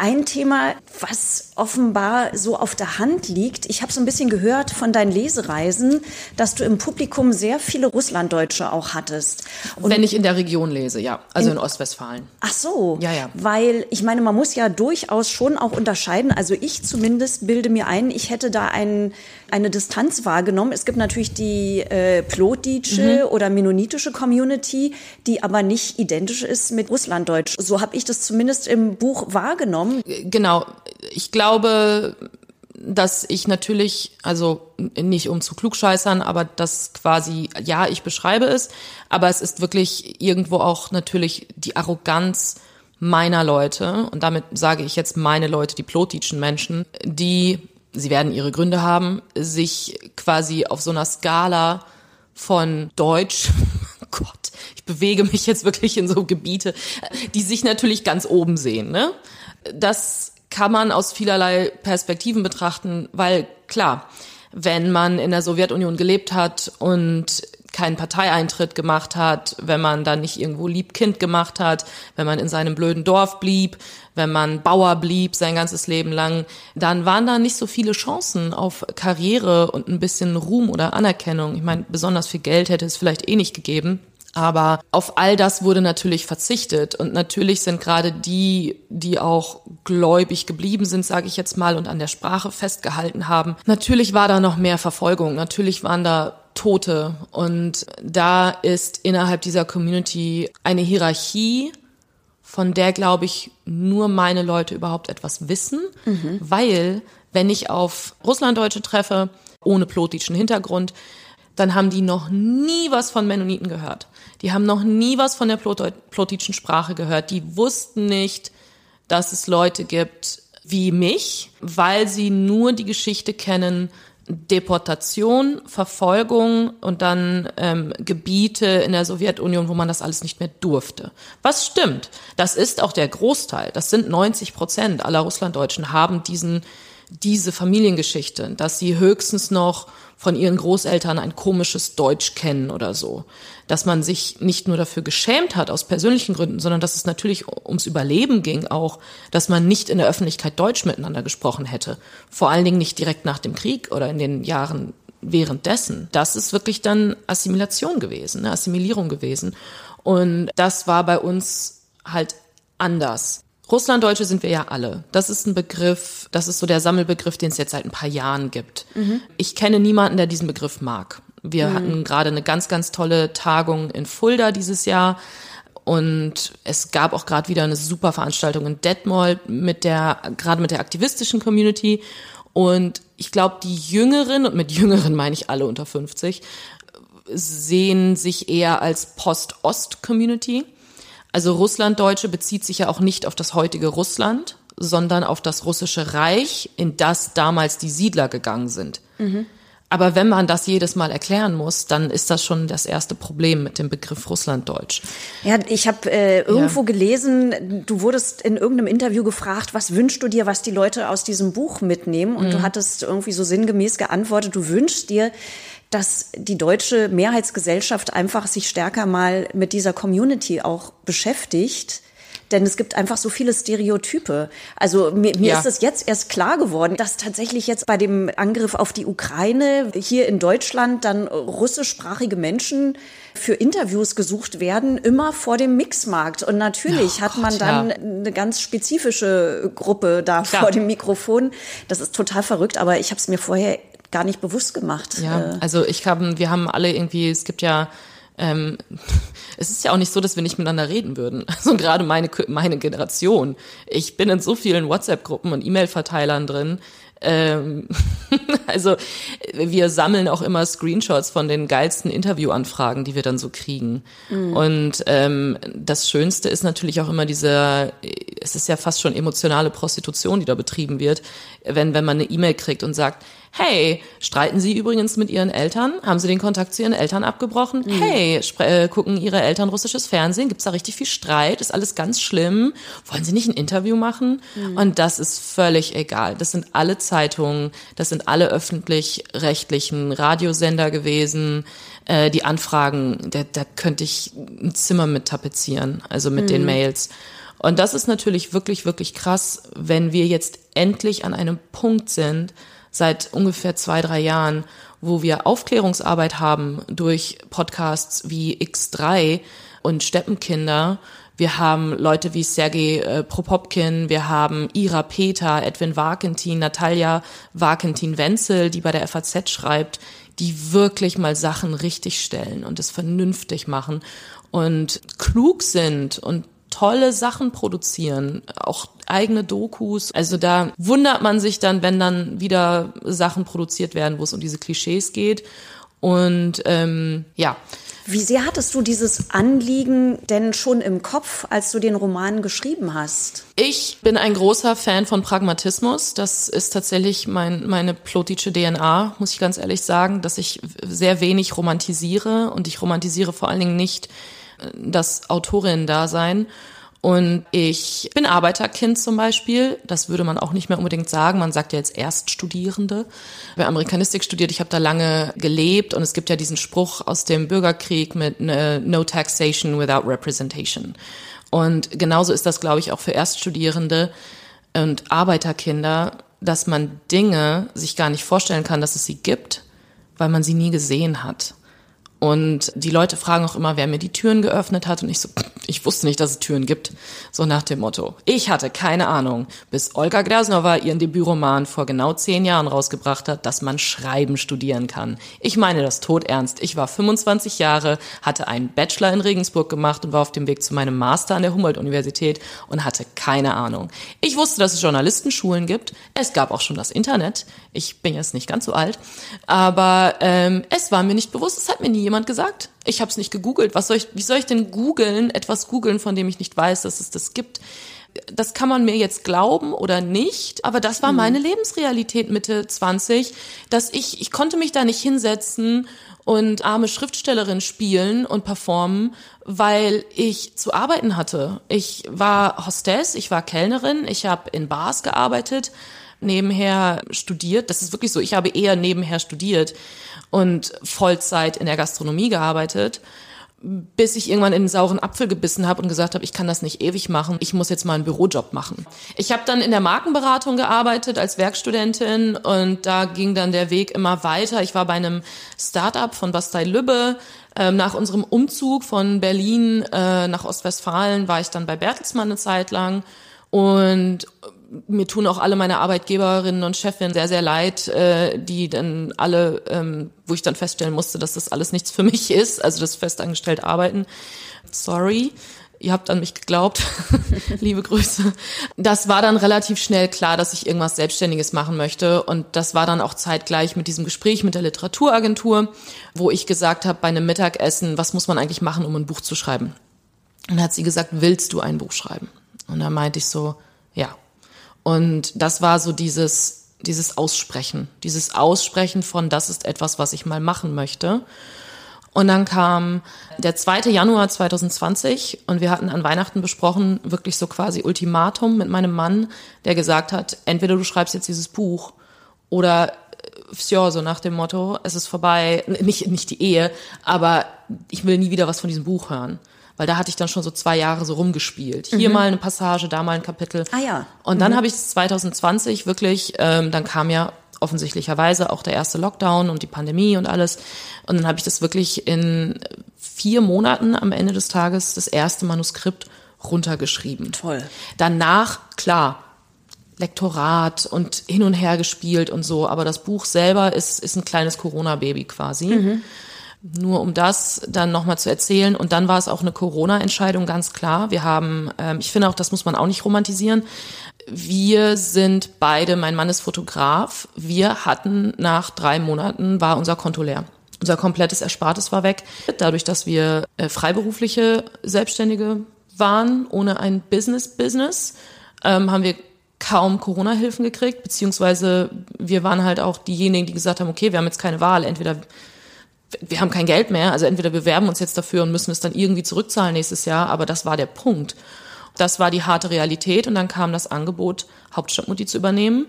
S1: ein Thema, was offenbar so auf der Hand liegt. Ich habe so ein bisschen gehört von deinen Lesereisen, dass du im Publikum sehr viele Russlanddeutsche auch hattest.
S2: Und Wenn ich in der Region lese, ja, also in, in Ostwestfalen.
S1: Ach so,
S2: ja, ja.
S1: Weil ich meine, man muss ja durchaus schon auch unterscheiden. Also ich zumindest bilde mir ein, ich hätte da einen, eine Distanz wahrgenommen. Es gibt natürlich die äh, Plotdeutsche mhm. oder mennonitische Community, die aber nicht identisch ist mit Russlanddeutsch. So habe ich das zumindest im Buch wahrgenommen kommen?
S2: Genau. Ich glaube, dass ich natürlich, also nicht um zu klugscheißern, aber das quasi, ja, ich beschreibe es, aber es ist wirklich irgendwo auch natürlich die Arroganz meiner Leute, und damit sage ich jetzt meine Leute, die plotitschen Menschen, die, sie werden ihre Gründe haben, sich quasi auf so einer Skala von Deutsch, Gott, ich bewege mich jetzt wirklich in so Gebiete, die sich natürlich ganz oben sehen, ne? Das kann man aus vielerlei Perspektiven betrachten, weil klar, wenn man in der Sowjetunion gelebt hat und keinen Parteieintritt gemacht hat, wenn man dann nicht irgendwo Liebkind gemacht hat, wenn man in seinem blöden Dorf blieb, wenn man Bauer blieb sein ganzes Leben lang, dann waren da nicht so viele Chancen auf Karriere und ein bisschen Ruhm oder Anerkennung. Ich meine, besonders viel Geld hätte es vielleicht eh nicht gegeben. Aber auf all das wurde natürlich verzichtet. Und natürlich sind gerade die, die auch gläubig geblieben sind, sage ich jetzt mal, und an der Sprache festgehalten haben. Natürlich war da noch mehr Verfolgung. Natürlich waren da Tote. Und da ist innerhalb dieser Community eine Hierarchie, von der, glaube ich, nur meine Leute überhaupt etwas wissen. Mhm. Weil, wenn ich auf Russlanddeutsche treffe, ohne plotischen Hintergrund, dann haben die noch nie was von Mennoniten gehört. Die haben noch nie was von der plotitschen Sprache gehört. Die wussten nicht, dass es Leute gibt wie mich, weil sie nur die Geschichte kennen, Deportation, Verfolgung und dann ähm, Gebiete in der Sowjetunion, wo man das alles nicht mehr durfte. Was stimmt? Das ist auch der Großteil. Das sind 90 Prozent aller Russlanddeutschen haben diesen diese Familiengeschichte, dass sie höchstens noch von ihren Großeltern ein komisches Deutsch kennen oder so. Dass man sich nicht nur dafür geschämt hat aus persönlichen Gründen, sondern dass es natürlich ums Überleben ging auch, dass man nicht in der Öffentlichkeit Deutsch miteinander gesprochen hätte. Vor allen Dingen nicht direkt nach dem Krieg oder in den Jahren währenddessen. Das ist wirklich dann Assimilation gewesen, ne? Assimilierung gewesen. Und das war bei uns halt anders. Russlanddeutsche sind wir ja alle. Das ist ein Begriff, das ist so der Sammelbegriff, den es jetzt seit ein paar Jahren gibt. Mhm. Ich kenne niemanden, der diesen Begriff mag. Wir mhm. hatten gerade eine ganz, ganz tolle Tagung in Fulda dieses Jahr. Und es gab auch gerade wieder eine super Veranstaltung in Detmold mit der, gerade mit der aktivistischen Community. Und ich glaube, die Jüngeren, und mit Jüngeren meine ich alle unter 50, sehen sich eher als Post-Ost-Community. Also Russlanddeutsche bezieht sich ja auch nicht auf das heutige Russland, sondern auf das russische Reich, in das damals die Siedler gegangen sind. Mhm. Aber wenn man das jedes Mal erklären muss, dann ist das schon das erste Problem mit dem Begriff Russlanddeutsch.
S1: Ja, ich habe äh, irgendwo ja. gelesen, du wurdest in irgendeinem Interview gefragt, was wünschst du dir, was die Leute aus diesem Buch mitnehmen? Und mhm. du hattest irgendwie so sinngemäß geantwortet, du wünschst dir, dass die deutsche Mehrheitsgesellschaft einfach sich stärker mal mit dieser Community auch beschäftigt. Denn es gibt einfach so viele Stereotype. Also mir, mir ja. ist es jetzt erst klar geworden, dass tatsächlich jetzt bei dem Angriff auf die Ukraine hier in Deutschland dann russischsprachige Menschen für Interviews gesucht werden, immer vor dem Mixmarkt. Und natürlich oh hat man Gott, dann ja. eine ganz spezifische Gruppe da Klar. vor dem Mikrofon. Das ist total verrückt, aber ich habe es mir vorher gar nicht bewusst gemacht.
S2: Ja, äh. also ich habe, wir haben alle irgendwie, es gibt ja ähm, es ist ja auch nicht so, dass wir nicht miteinander reden würden. Also gerade meine, meine Generation. Ich bin in so vielen WhatsApp-Gruppen und E-Mail-Verteilern drin. Ähm, Also wir sammeln auch immer Screenshots von den geilsten Interviewanfragen, die wir dann so kriegen. Mhm. Und ähm, das Schönste ist natürlich auch immer diese, es ist ja fast schon emotionale Prostitution, die da betrieben wird, wenn, wenn man eine E-Mail kriegt und sagt, Hey, streiten Sie übrigens mit Ihren Eltern? Haben Sie den Kontakt zu Ihren Eltern abgebrochen? Mhm. Hey, äh, gucken Ihre Eltern russisches Fernsehen? Gibt's da richtig viel Streit? Ist alles ganz schlimm? Wollen Sie nicht ein Interview machen? Mhm. Und das ist völlig egal. Das sind alle Zeitungen, das sind alle öffentlich-rechtlichen Radiosender gewesen. Äh, die Anfragen, da, da könnte ich ein Zimmer mit tapezieren, also mit mhm. den Mails. Und das ist natürlich wirklich, wirklich krass, wenn wir jetzt endlich an einem Punkt sind, seit ungefähr zwei, drei Jahren, wo wir Aufklärungsarbeit haben durch Podcasts wie X3 und Steppenkinder. Wir haben Leute wie Sergei äh, Propopkin, wir haben Ira Peter, Edwin Warkentin, Natalia Warkentin-Wenzel, die bei der FAZ schreibt, die wirklich mal Sachen richtig stellen und es vernünftig machen und klug sind und tolle Sachen produzieren, auch eigene Dokus. Also da wundert man sich dann, wenn dann wieder Sachen produziert werden, wo es um diese Klischees geht. Und ähm, ja.
S1: Wie sehr hattest du dieses Anliegen denn schon im Kopf, als du den Roman geschrieben hast?
S2: Ich bin ein großer Fan von Pragmatismus. Das ist tatsächlich mein, meine plotische DNA, muss ich ganz ehrlich sagen, dass ich sehr wenig romantisiere und ich romantisiere vor allen Dingen nicht das Autorinnen-Dasein. Und ich bin Arbeiterkind zum Beispiel. Das würde man auch nicht mehr unbedingt sagen. Man sagt ja jetzt Erststudierende. Habe Amerikanistik studiert. Ich habe da lange gelebt. Und es gibt ja diesen Spruch aus dem Bürgerkrieg mit äh, No Taxation without Representation. Und genauso ist das, glaube ich, auch für Erststudierende und Arbeiterkinder, dass man Dinge sich gar nicht vorstellen kann, dass es sie gibt, weil man sie nie gesehen hat. Und die Leute fragen auch immer, wer mir die Türen geöffnet hat. Und ich so, ich wusste nicht, dass es Türen gibt. So nach dem Motto. Ich hatte keine Ahnung, bis Olga Grasnova ihren Debütroman vor genau zehn Jahren rausgebracht hat, dass man Schreiben studieren kann. Ich meine das todernst. Ich war 25 Jahre, hatte einen Bachelor in Regensburg gemacht und war auf dem Weg zu meinem Master an der Humboldt-Universität und hatte keine Ahnung. Ich wusste, dass es Journalistenschulen gibt. Es gab auch schon das Internet. Ich bin jetzt nicht ganz so alt. Aber ähm, es war mir nicht bewusst. Es hat mir nie jemand gesagt. Ich habe es nicht gegoogelt. Was soll ich, wie soll ich denn googeln, etwas googeln, von dem ich nicht weiß, dass es das gibt? Das kann man mir jetzt glauben oder nicht, aber das war mhm. meine Lebensrealität Mitte 20, dass ich, ich konnte mich da nicht hinsetzen und arme Schriftstellerin spielen und performen, weil ich zu arbeiten hatte. Ich war Hostess, ich war Kellnerin, ich habe in Bars gearbeitet, nebenher studiert. Das ist wirklich so, ich habe eher nebenher studiert und Vollzeit in der Gastronomie gearbeitet, bis ich irgendwann in den sauren Apfel gebissen habe und gesagt habe, ich kann das nicht ewig machen, ich muss jetzt mal einen Bürojob machen. Ich habe dann in der Markenberatung gearbeitet als Werkstudentin und da ging dann der Weg immer weiter. Ich war bei einem Startup von Bastei Lübbe. Ähm, nach unserem Umzug von Berlin äh, nach Ostwestfalen war ich dann bei Bertelsmann eine Zeit lang und mir tun auch alle meine Arbeitgeberinnen und Chefinnen sehr, sehr leid, äh, die dann alle, ähm, wo ich dann feststellen musste, dass das alles nichts für mich ist, also das festangestellt arbeiten. Sorry. Ihr habt an mich geglaubt. Liebe Grüße. Das war dann relativ schnell klar, dass ich irgendwas Selbstständiges machen möchte. Und das war dann auch zeitgleich mit diesem Gespräch mit der Literaturagentur, wo ich gesagt habe, bei einem Mittagessen, was muss man eigentlich machen, um ein Buch zu schreiben? Und dann hat sie gesagt, willst du ein Buch schreiben? Und da meinte ich so, ja. Und das war so dieses, dieses Aussprechen, dieses Aussprechen von, das ist etwas, was ich mal machen möchte. Und dann kam der 2. Januar 2020 und wir hatten an Weihnachten besprochen, wirklich so quasi Ultimatum mit meinem Mann, der gesagt hat, entweder du schreibst jetzt dieses Buch oder ja, so nach dem Motto, es ist vorbei, nicht, nicht die Ehe, aber ich will nie wieder was von diesem Buch hören weil da hatte ich dann schon so zwei Jahre so rumgespielt. Hier mhm. mal eine Passage, da mal ein Kapitel.
S1: Ah ja.
S2: Und dann mhm. habe ich 2020 wirklich, ähm, dann kam ja offensichtlicherweise auch der erste Lockdown und die Pandemie und alles. Und dann habe ich das wirklich in vier Monaten am Ende des Tages das erste Manuskript runtergeschrieben.
S1: Toll.
S2: Danach, klar, Lektorat und hin und her gespielt und so, aber das Buch selber ist, ist ein kleines Corona-Baby quasi. Mhm. Nur um das dann nochmal zu erzählen. Und dann war es auch eine Corona-Entscheidung, ganz klar. Wir haben, ähm, ich finde auch, das muss man auch nicht romantisieren. wir sind beide, mein Mann ist Fotograf. Wir hatten nach drei Monaten war unser Konto leer. Unser komplettes Erspartes war weg. Dadurch, dass wir äh, freiberufliche Selbstständige waren, ohne ein Business-Business, ähm, haben wir kaum Corona-Hilfen gekriegt, beziehungsweise wir waren halt auch diejenigen, die gesagt haben, okay, wir haben jetzt keine Wahl, entweder wir haben kein Geld mehr, also entweder wir werben uns jetzt dafür und müssen es dann irgendwie zurückzahlen nächstes Jahr, aber das war der Punkt. Das war die harte Realität und dann kam das Angebot, Hauptstadtmutti zu übernehmen.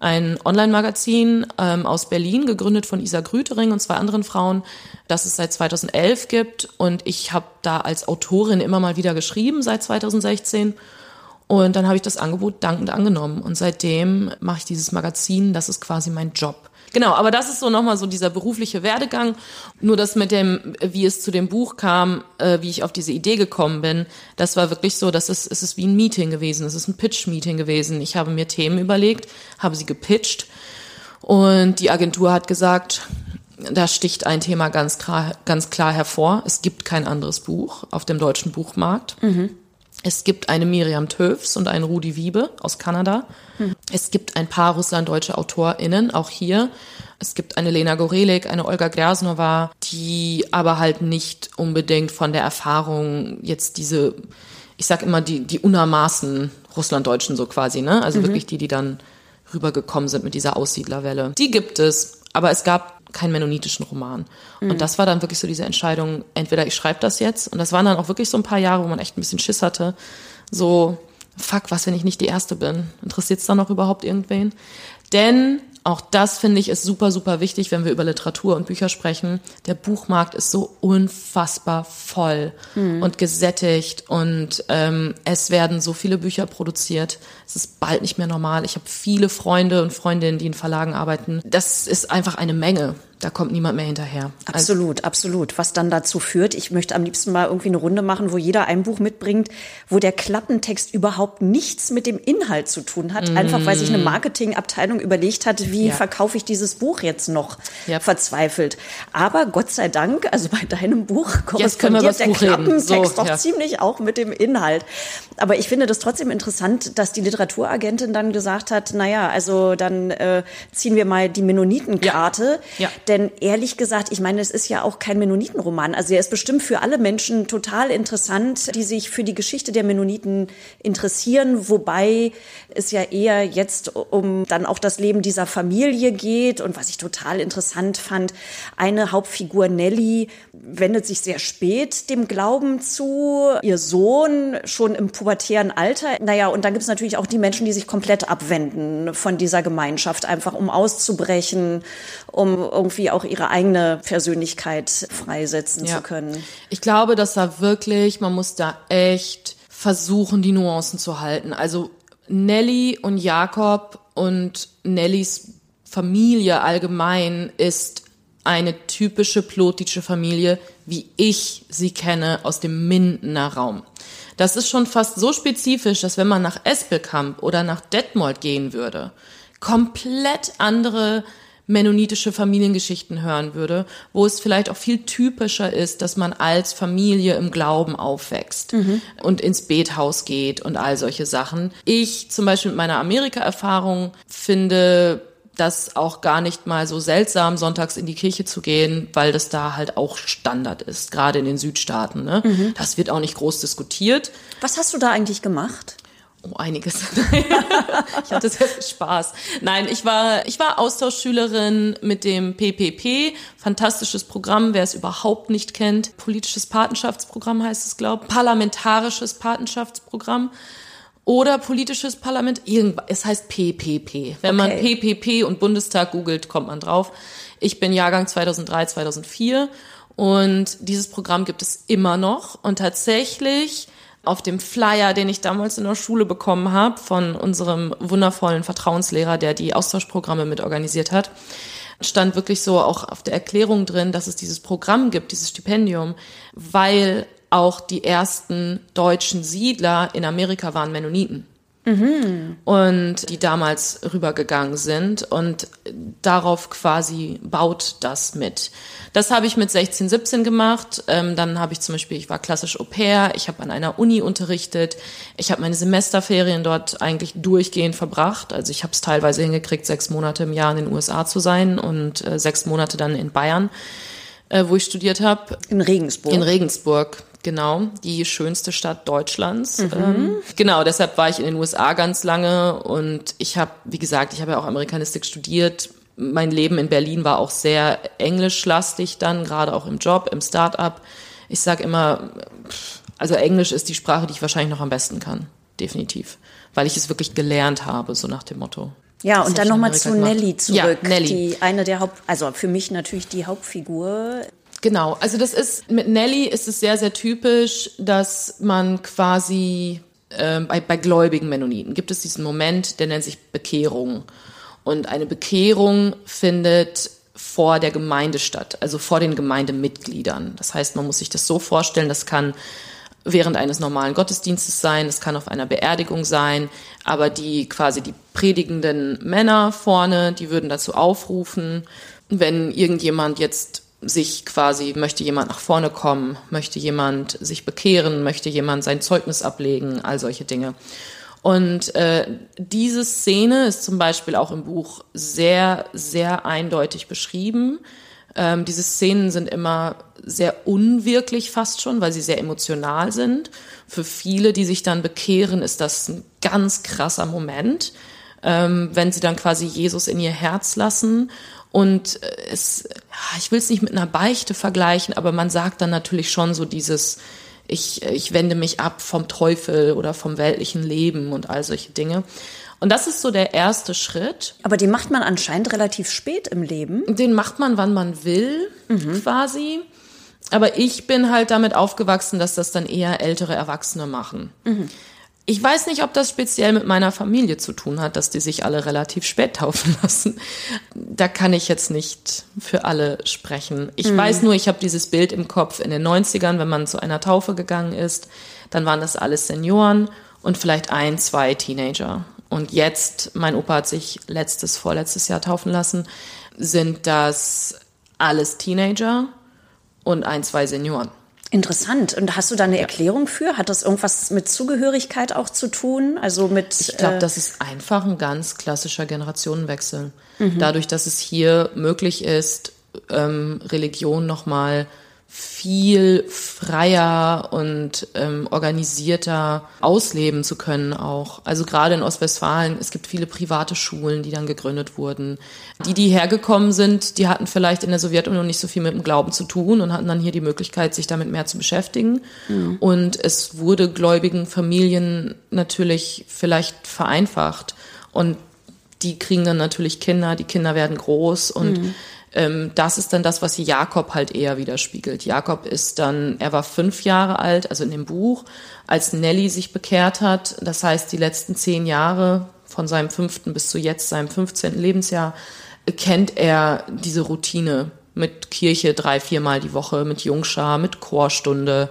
S2: Ein Online-Magazin ähm, aus Berlin, gegründet von Isa Grütering und zwei anderen Frauen, das es seit 2011 gibt. Und ich habe da als Autorin immer mal wieder geschrieben seit 2016. Und dann habe ich das Angebot dankend angenommen. Und seitdem mache ich dieses Magazin, das ist quasi mein Job. Genau, aber das ist so nochmal so dieser berufliche Werdegang. Nur das mit dem, wie es zu dem Buch kam, äh, wie ich auf diese Idee gekommen bin, das war wirklich so, dass es, es ist wie ein Meeting gewesen, es ist ein Pitch-Meeting gewesen. Ich habe mir Themen überlegt, habe sie gepitcht und die Agentur hat gesagt, da sticht ein Thema ganz klar, ganz klar hervor. Es gibt kein anderes Buch auf dem deutschen Buchmarkt. Mhm. Es gibt eine Miriam Töfs und einen Rudi Wiebe aus Kanada. Hm. Es gibt ein paar russlanddeutsche AutorInnen, auch hier. Es gibt eine Lena Gorelik, eine Olga Grasnova, die aber halt nicht unbedingt von der Erfahrung jetzt diese, ich sag immer, die, die unermaßen Russlanddeutschen so quasi, ne? Also mhm. wirklich die, die dann rübergekommen sind mit dieser Aussiedlerwelle. Die gibt es, aber es gab keinen mennonitischen Roman. Mhm. Und das war dann wirklich so diese Entscheidung, entweder ich schreibe das jetzt, und das waren dann auch wirklich so ein paar Jahre, wo man echt ein bisschen Schiss hatte, so, fuck, was, wenn ich nicht die Erste bin? Interessiert es dann noch überhaupt irgendwen? Denn auch das finde ich ist super, super wichtig, wenn wir über Literatur und Bücher sprechen. Der Buchmarkt ist so unfassbar voll mhm. und gesättigt und ähm, es werden so viele Bücher produziert. Es ist bald nicht mehr normal. Ich habe viele Freunde und Freundinnen, die in Verlagen arbeiten. Das ist einfach eine Menge da kommt niemand mehr hinterher.
S1: Absolut, also, absolut. Was dann dazu führt, ich möchte am liebsten mal irgendwie eine Runde machen, wo jeder ein Buch mitbringt, wo der Klappentext überhaupt nichts mit dem Inhalt zu tun hat. Mm. Einfach weil sich eine Marketingabteilung überlegt hat, wie ja. verkaufe ich dieses Buch jetzt noch ja. verzweifelt. Aber Gott sei Dank, also bei deinem Buch korrespondiert der Buch Klappentext so, doch ja. ziemlich auch mit dem Inhalt. Aber ich finde das trotzdem interessant, dass die Literaturagentin dann gesagt hat, naja, also dann äh, ziehen wir mal die Mennonitenkarte. Ja. Ja. Denn ehrlich gesagt, ich meine, es ist ja auch kein Mennonitenroman. Also er ist bestimmt für alle Menschen total interessant, die sich für die Geschichte der Mennoniten interessieren, wobei es ja eher jetzt um dann auch das Leben dieser Familie geht. Und was ich total interessant fand, eine Hauptfigur Nelly wendet sich sehr spät dem Glauben zu. Ihr Sohn schon im pubertären Alter. Naja, und dann gibt es natürlich auch die Menschen, die sich komplett abwenden von dieser Gemeinschaft, einfach um auszubrechen, um irgendwie irgendwie auch ihre eigene Persönlichkeit freisetzen ja. zu können.
S2: Ich glaube, dass da wirklich, man muss da echt versuchen, die Nuancen zu halten. Also Nelly und Jakob und Nellys Familie allgemein ist eine typische plotische Familie, wie ich sie kenne aus dem Mindener Raum. Das ist schon fast so spezifisch, dass wenn man nach Espelkamp oder nach Detmold gehen würde, komplett andere mennonitische Familiengeschichten hören würde, wo es vielleicht auch viel typischer ist, dass man als Familie im Glauben aufwächst mhm. und ins Bethaus geht und all solche Sachen. Ich zum Beispiel mit meiner Amerika-Erfahrung finde das auch gar nicht mal so seltsam, sonntags in die Kirche zu gehen, weil das da halt auch Standard ist, gerade in den Südstaaten. Ne? Mhm. Das wird auch nicht groß diskutiert.
S1: Was hast du da eigentlich gemacht?
S2: Oh, einiges. ich hatte sehr viel Spaß. Nein, ich war, ich war Austauschschülerin mit dem PPP. Fantastisches Programm, wer es überhaupt nicht kennt. Politisches Patenschaftsprogramm heißt es, glaube Parlamentarisches Patenschaftsprogramm. Oder politisches Parlament, irgendwas. Es heißt PPP. Wenn okay. man PPP und Bundestag googelt, kommt man drauf. Ich bin Jahrgang 2003, 2004 und dieses Programm gibt es immer noch. Und tatsächlich auf dem Flyer, den ich damals in der Schule bekommen habe von unserem wundervollen Vertrauenslehrer, der die Austauschprogramme mit organisiert hat, stand wirklich so auch auf der Erklärung drin, dass es dieses Programm gibt, dieses Stipendium, weil auch die ersten deutschen Siedler in Amerika waren Mennoniten. Mhm. Und die damals rübergegangen sind und darauf quasi baut das mit. Das habe ich mit 16, 17 gemacht. Ähm, dann habe ich zum Beispiel, ich war klassisch Au pair, ich habe an einer Uni unterrichtet, ich habe meine Semesterferien dort eigentlich durchgehend verbracht. Also ich habe es teilweise hingekriegt, sechs Monate im Jahr in den USA zu sein und äh, sechs Monate dann in Bayern, äh, wo ich studiert habe.
S1: In Regensburg.
S2: In Regensburg. Genau, die schönste Stadt Deutschlands. Mhm. Ähm, genau, deshalb war ich in den USA ganz lange und ich habe, wie gesagt, ich habe ja auch Amerikanistik studiert. Mein Leben in Berlin war auch sehr englischlastig dann, gerade auch im Job, im Start-up. Ich sage immer, also Englisch ist die Sprache, die ich wahrscheinlich noch am besten kann, definitiv, weil ich es wirklich gelernt habe, so nach dem Motto.
S1: Ja, und dann nochmal zu Nelly zurück. Ja, Nelly. Die eine der Haupt, also für mich natürlich die Hauptfigur.
S2: Genau, also das ist, mit Nelly ist es sehr, sehr typisch, dass man quasi äh, bei, bei gläubigen Mennoniten gibt es diesen Moment, der nennt sich Bekehrung. Und eine Bekehrung findet vor der Gemeinde statt, also vor den Gemeindemitgliedern. Das heißt, man muss sich das so vorstellen, das kann während eines normalen Gottesdienstes sein, es kann auf einer Beerdigung sein, aber die quasi die predigenden Männer vorne, die würden dazu aufrufen, wenn irgendjemand jetzt sich quasi, möchte jemand nach vorne kommen, möchte jemand sich bekehren, möchte jemand sein Zeugnis ablegen, all solche Dinge. Und äh, diese Szene ist zum Beispiel auch im Buch sehr, sehr eindeutig beschrieben. Ähm, diese Szenen sind immer sehr unwirklich fast schon, weil sie sehr emotional sind. Für viele, die sich dann bekehren, ist das ein ganz krasser Moment, ähm, wenn sie dann quasi Jesus in ihr Herz lassen und äh, es, ich will es nicht mit einer Beichte vergleichen, aber man sagt dann natürlich schon so dieses, ich, ich wende mich ab vom Teufel oder vom weltlichen Leben und all solche Dinge. Und das ist so der erste Schritt.
S1: Aber den macht man anscheinend relativ spät im Leben.
S2: Den macht man, wann man will, mhm. quasi. Aber ich bin halt damit aufgewachsen, dass das dann eher ältere Erwachsene machen. Mhm. Ich weiß nicht, ob das speziell mit meiner Familie zu tun hat, dass die sich alle relativ spät taufen lassen. Da kann ich jetzt nicht für alle sprechen. Ich mhm. weiß nur, ich habe dieses Bild im Kopf in den 90ern, wenn man zu einer Taufe gegangen ist, dann waren das alles Senioren und vielleicht ein, zwei Teenager. Und jetzt, mein Opa hat sich letztes, vorletztes Jahr taufen lassen, sind das alles Teenager und ein, zwei Senioren.
S1: Interessant. Und hast du da eine Erklärung für? Hat das irgendwas mit Zugehörigkeit auch zu tun? Also mit.
S2: Ich glaube, äh das ist einfach ein ganz klassischer Generationenwechsel. Mhm. Dadurch, dass es hier möglich ist, ähm, Religion nochmal viel freier und ähm, organisierter ausleben zu können auch. Also gerade in Ostwestfalen, es gibt viele private Schulen, die dann gegründet wurden. Die, die hergekommen sind, die hatten vielleicht in der Sowjetunion nicht so viel mit dem Glauben zu tun und hatten dann hier die Möglichkeit, sich damit mehr zu beschäftigen. Mhm. Und es wurde gläubigen Familien natürlich vielleicht vereinfacht. Und die kriegen dann natürlich Kinder, die Kinder werden groß und mhm ähm, das ist dann das, was Jakob halt eher widerspiegelt. Jakob ist dann, er war fünf Jahre alt, also in dem Buch, als Nelly sich bekehrt hat. Das heißt, die letzten zehn Jahre von seinem fünften bis zu jetzt, seinem 15. Lebensjahr, kennt er diese Routine mit Kirche drei, viermal die Woche, mit Jungschar, mit Chorstunde,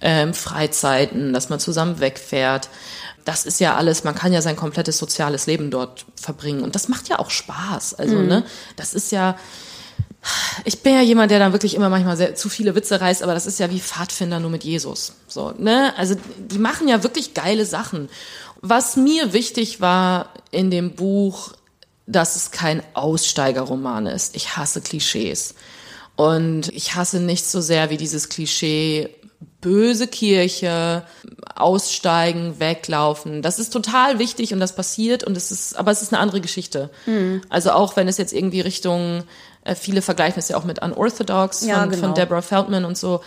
S2: ähm, Freizeiten, dass man zusammen wegfährt. Das ist ja alles, man kann ja sein komplettes soziales Leben dort verbringen. Und das macht ja auch Spaß. Also, mhm. ne, das ist ja, ich bin ja jemand, der dann wirklich immer manchmal sehr, zu viele Witze reißt, aber das ist ja wie Pfadfinder nur mit Jesus. So, ne? Also die machen ja wirklich geile Sachen. Was mir wichtig war in dem Buch, dass es kein Aussteigerroman ist. Ich hasse Klischees. Und ich hasse nicht so sehr wie dieses Klischee böse Kirche, aussteigen, weglaufen. Das ist total wichtig und das passiert und es ist, aber es ist eine andere Geschichte. Mhm. Also auch wenn es jetzt irgendwie Richtung äh, viele vergleichen es ja auch mit Unorthodox ja, von, genau. von Deborah Feldman und so.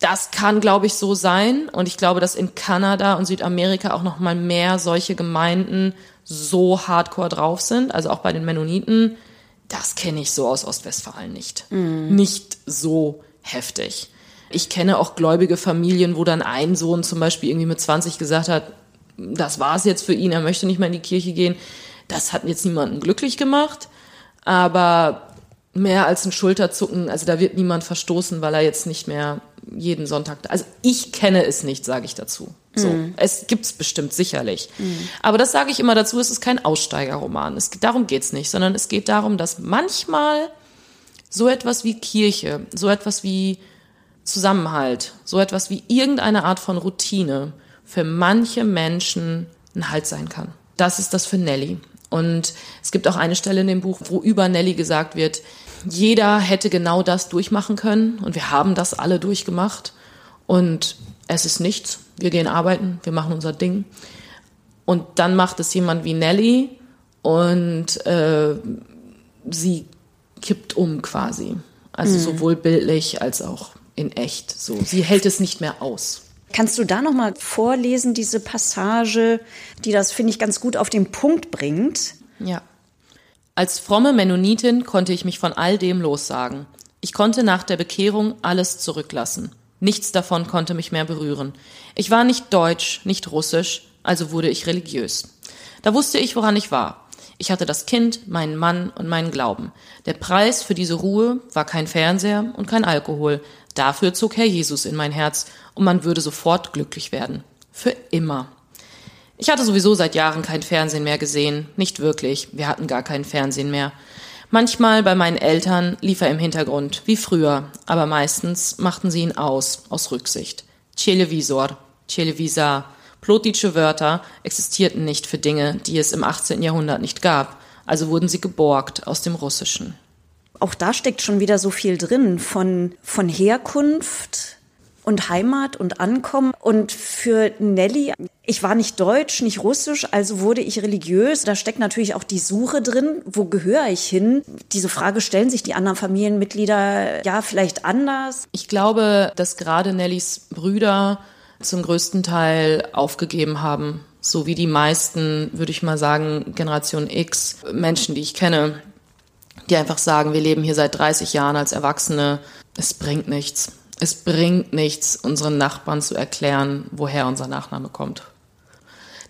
S2: Das kann, glaube ich, so sein. Und ich glaube, dass in Kanada und Südamerika auch noch mal mehr solche Gemeinden so hardcore drauf sind. Also auch bei den Mennoniten. Das kenne ich so aus Ostwestfalen nicht. Mhm. Nicht so heftig. Ich kenne auch gläubige Familien, wo dann ein Sohn zum Beispiel irgendwie mit 20 gesagt hat, das war's jetzt für ihn, er möchte nicht mehr in die Kirche gehen. Das hat jetzt niemanden glücklich gemacht. Aber mehr als ein Schulterzucken, also da wird niemand verstoßen, weil er jetzt nicht mehr jeden Sonntag. Also ich kenne es nicht, sage ich dazu. So, mm. es gibt's bestimmt sicherlich. Mm. Aber das sage ich immer dazu, es ist kein Aussteigerroman. Es, darum geht's nicht, sondern es geht darum, dass manchmal so etwas wie Kirche, so etwas wie Zusammenhalt, so etwas wie irgendeine Art von Routine für manche Menschen ein Halt sein kann. Das ist das für Nelly. Und es gibt auch eine Stelle in dem Buch, wo über Nelly gesagt wird, jeder hätte genau das durchmachen können und wir haben das alle durchgemacht und es ist nichts. Wir gehen arbeiten, wir machen unser Ding. Und dann macht es jemand wie Nelly und äh, sie kippt um quasi. Also mhm. sowohl bildlich als auch in echt. So, sie hält es nicht mehr aus.
S1: Kannst du da noch mal vorlesen diese Passage, die das finde ich ganz gut auf den Punkt bringt?
S2: Ja. Als fromme Mennonitin konnte ich mich von all dem lossagen. Ich konnte nach der Bekehrung alles zurücklassen. Nichts davon konnte mich mehr berühren. Ich war nicht deutsch, nicht russisch, also wurde ich religiös. Da wusste ich, woran ich war. Ich hatte das Kind, meinen Mann und meinen Glauben. Der Preis für diese Ruhe war kein Fernseher und kein Alkohol. Dafür zog Herr Jesus in mein Herz und man würde sofort glücklich werden. Für immer. Ich hatte sowieso seit Jahren kein Fernsehen mehr gesehen. Nicht wirklich. Wir hatten gar kein Fernsehen mehr. Manchmal bei meinen Eltern lief er im Hintergrund, wie früher, aber meistens machten sie ihn aus, aus Rücksicht. Televisor, Televisa, plotische Wörter existierten nicht für Dinge, die es im 18. Jahrhundert nicht gab, also wurden sie geborgt aus dem Russischen.
S1: Auch da steckt schon wieder so viel drin von, von Herkunft, und Heimat und Ankommen. Und für Nelly, ich war nicht deutsch, nicht russisch, also wurde ich religiös. Da steckt natürlich auch die Suche drin, wo gehöre ich hin? Diese Frage stellen sich die anderen Familienmitglieder ja vielleicht anders.
S2: Ich glaube, dass gerade Nellys Brüder zum größten Teil aufgegeben haben. So wie die meisten, würde ich mal sagen, Generation X Menschen, die ich kenne, die einfach sagen, wir leben hier seit 30 Jahren als Erwachsene. Es bringt nichts es bringt nichts, unseren Nachbarn zu erklären, woher unser Nachname kommt.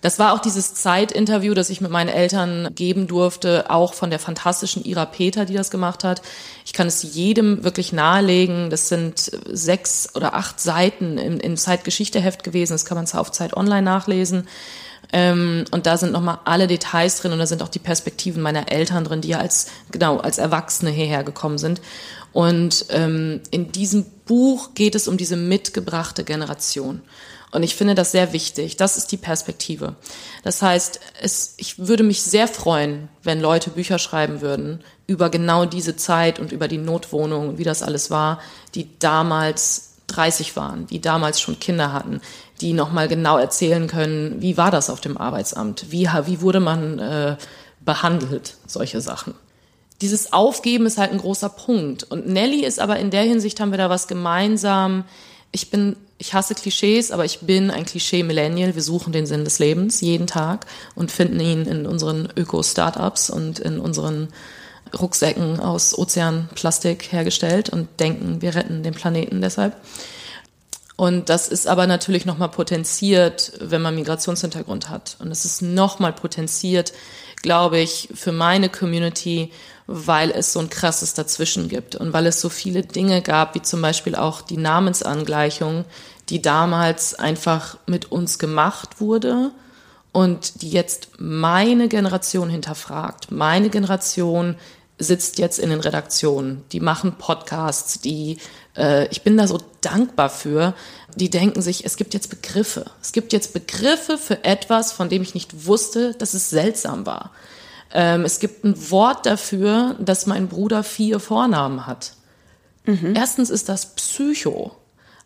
S2: Das war auch dieses Zeitinterview, das ich mit meinen Eltern geben durfte, auch von der fantastischen Ira Peter, die das gemacht hat. Ich kann es jedem wirklich nahelegen. Das sind sechs oder acht Seiten im, im Zeitgeschichteheft gewesen. Das kann man auf Zeit Online nachlesen. Ähm, und da sind nochmal alle Details drin und da sind auch die Perspektiven meiner Eltern drin, die ja als, genau, als Erwachsene hierher gekommen sind. Und ähm, in diesem Buch geht es um diese mitgebrachte Generation. Und ich finde das sehr wichtig. Das ist die Perspektive. Das heißt, es, ich würde mich sehr freuen, wenn Leute Bücher schreiben würden über genau diese Zeit und über die Notwohnung wie das alles war, die damals 30 waren, die damals schon Kinder hatten, die nochmal genau erzählen können, wie war das auf dem Arbeitsamt, wie, wie wurde man äh, behandelt, solche Sachen dieses Aufgeben ist halt ein großer Punkt. Und Nelly ist aber in der Hinsicht haben wir da was gemeinsam. Ich bin, ich hasse Klischees, aber ich bin ein Klischee-Millennial. Wir suchen den Sinn des Lebens jeden Tag und finden ihn in unseren Öko-Startups und in unseren Rucksäcken aus Ozeanplastik hergestellt und denken, wir retten den Planeten deshalb. Und das ist aber natürlich nochmal potenziert, wenn man Migrationshintergrund hat. Und es ist nochmal potenziert, glaube ich, für meine Community, weil es so ein krasses Dazwischen gibt und weil es so viele Dinge gab, wie zum Beispiel auch die Namensangleichung, die damals einfach mit uns gemacht wurde und die jetzt meine Generation hinterfragt. Meine Generation sitzt jetzt in den Redaktionen, die machen Podcasts, die äh, ich bin da so dankbar für, die denken sich, es gibt jetzt Begriffe. Es gibt jetzt Begriffe für etwas, von dem ich nicht wusste, dass es seltsam war. Ähm, es gibt ein Wort dafür, dass mein Bruder vier Vornamen hat. Mhm. Erstens ist das Psycho.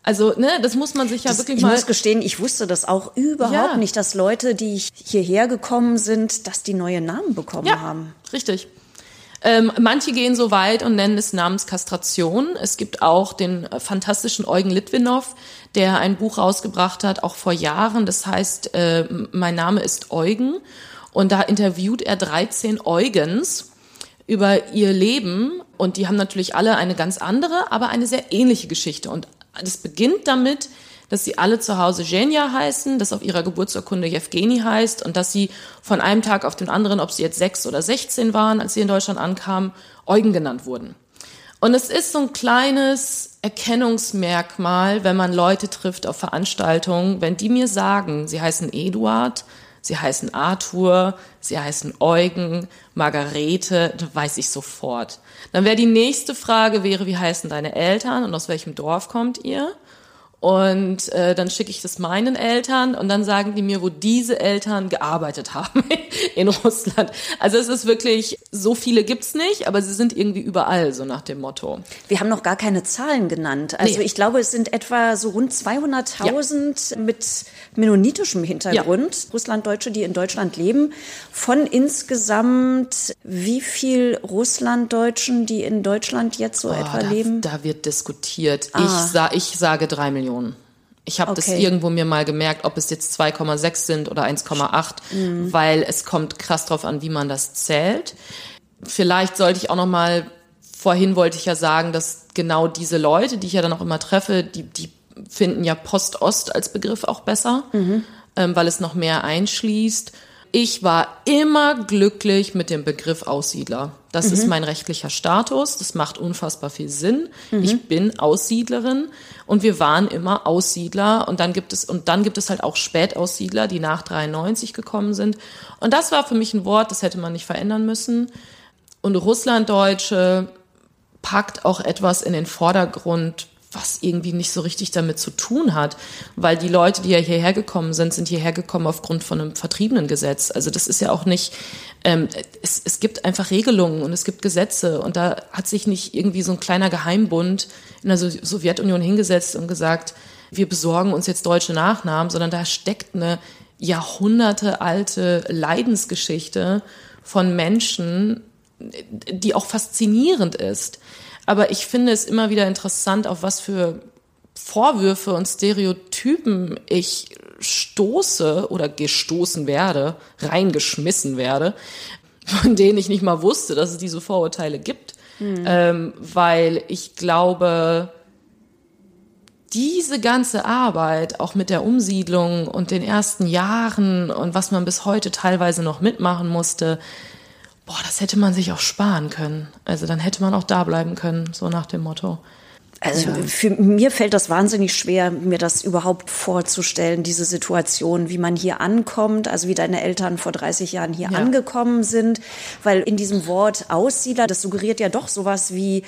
S2: Also, ne, das muss man sich ja
S1: das,
S2: wirklich
S1: ich
S2: mal.
S1: Ich muss gestehen, ich wusste das auch überhaupt ja. nicht, dass Leute, die hierher gekommen sind, dass die neue Namen bekommen
S2: ja,
S1: haben.
S2: Richtig. Ähm, manche gehen so weit und nennen es Namenskastration. Es gibt auch den äh, fantastischen Eugen Litwinow, der ein Buch rausgebracht hat, auch vor Jahren. Das heißt, äh, mein Name ist Eugen. Und da interviewt er 13 Eugens über ihr Leben. Und die haben natürlich alle eine ganz andere, aber eine sehr ähnliche Geschichte. Und das beginnt damit, dass sie alle zu Hause Genia heißen, dass auf ihrer Geburtsurkunde Jewgeni heißt und dass sie von einem Tag auf den anderen, ob sie jetzt sechs oder sechzehn waren, als sie in Deutschland ankamen, Eugen genannt wurden. Und es ist so ein kleines Erkennungsmerkmal, wenn man Leute trifft auf Veranstaltungen, wenn die mir sagen, sie heißen Eduard, sie heißen Arthur, sie heißen Eugen, Margarete, dann weiß ich sofort. Dann wäre die nächste Frage wäre, wie heißen deine Eltern und aus welchem Dorf kommt ihr? Und äh, dann schicke ich das meinen Eltern und dann sagen die mir, wo diese Eltern gearbeitet haben in Russland. Also es ist wirklich, so viele gibt's nicht, aber sie sind irgendwie überall, so nach dem Motto.
S1: Wir haben noch gar keine Zahlen genannt. Also nee. ich glaube, es sind etwa so rund 200.000 ja. mit mennonitischem Hintergrund, ja. Russlanddeutsche, die in Deutschland leben. Von insgesamt wie viel Russlanddeutschen, die in Deutschland jetzt so oh, etwa
S2: da,
S1: leben?
S2: Da wird diskutiert. Ah. Ich, sa ich sage drei Millionen. Millionen. Ich habe okay. das irgendwo mir mal gemerkt, ob es jetzt 2,6 sind oder 1,8, mhm. weil es kommt krass drauf an, wie man das zählt. Vielleicht sollte ich auch noch mal vorhin wollte ich ja sagen, dass genau diese Leute, die ich ja dann auch immer treffe, die die finden ja Post-Ost als Begriff auch besser, mhm. ähm, weil es noch mehr einschließt. Ich war immer glücklich mit dem Begriff Aussiedler. Das mhm. ist mein rechtlicher Status. Das macht unfassbar viel Sinn. Mhm. Ich bin Aussiedlerin und wir waren immer Aussiedler und dann gibt es und dann gibt es halt auch Spätaussiedler, die nach 93 gekommen sind. Und das war für mich ein Wort, das hätte man nicht verändern müssen. Und Russlanddeutsche packt auch etwas in den Vordergrund, was irgendwie nicht so richtig damit zu tun hat, weil die Leute, die ja hierher gekommen sind, sind hierher gekommen aufgrund von einem vertriebenen Gesetz. Also das ist ja auch nicht, ähm, es, es gibt einfach Regelungen und es gibt Gesetze und da hat sich nicht irgendwie so ein kleiner Geheimbund in der Sowjetunion hingesetzt und gesagt, wir besorgen uns jetzt deutsche Nachnamen, sondern da steckt eine jahrhundertealte Leidensgeschichte von Menschen, die auch faszinierend ist. Aber ich finde es immer wieder interessant, auf was für Vorwürfe und Stereotypen ich stoße oder gestoßen werde, reingeschmissen werde, von denen ich nicht mal wusste, dass es diese Vorurteile gibt. Mhm. Ähm, weil ich glaube, diese ganze Arbeit, auch mit der Umsiedlung und den ersten Jahren und was man bis heute teilweise noch mitmachen musste, boah, das hätte man sich auch sparen können. Also dann hätte man auch da bleiben können, so nach dem Motto.
S1: Also für mir fällt das wahnsinnig schwer, mir das überhaupt vorzustellen, diese Situation, wie man hier ankommt, also wie deine Eltern vor 30 Jahren hier ja. angekommen sind, weil in diesem Wort Aussiedler, das suggeriert ja doch sowas wie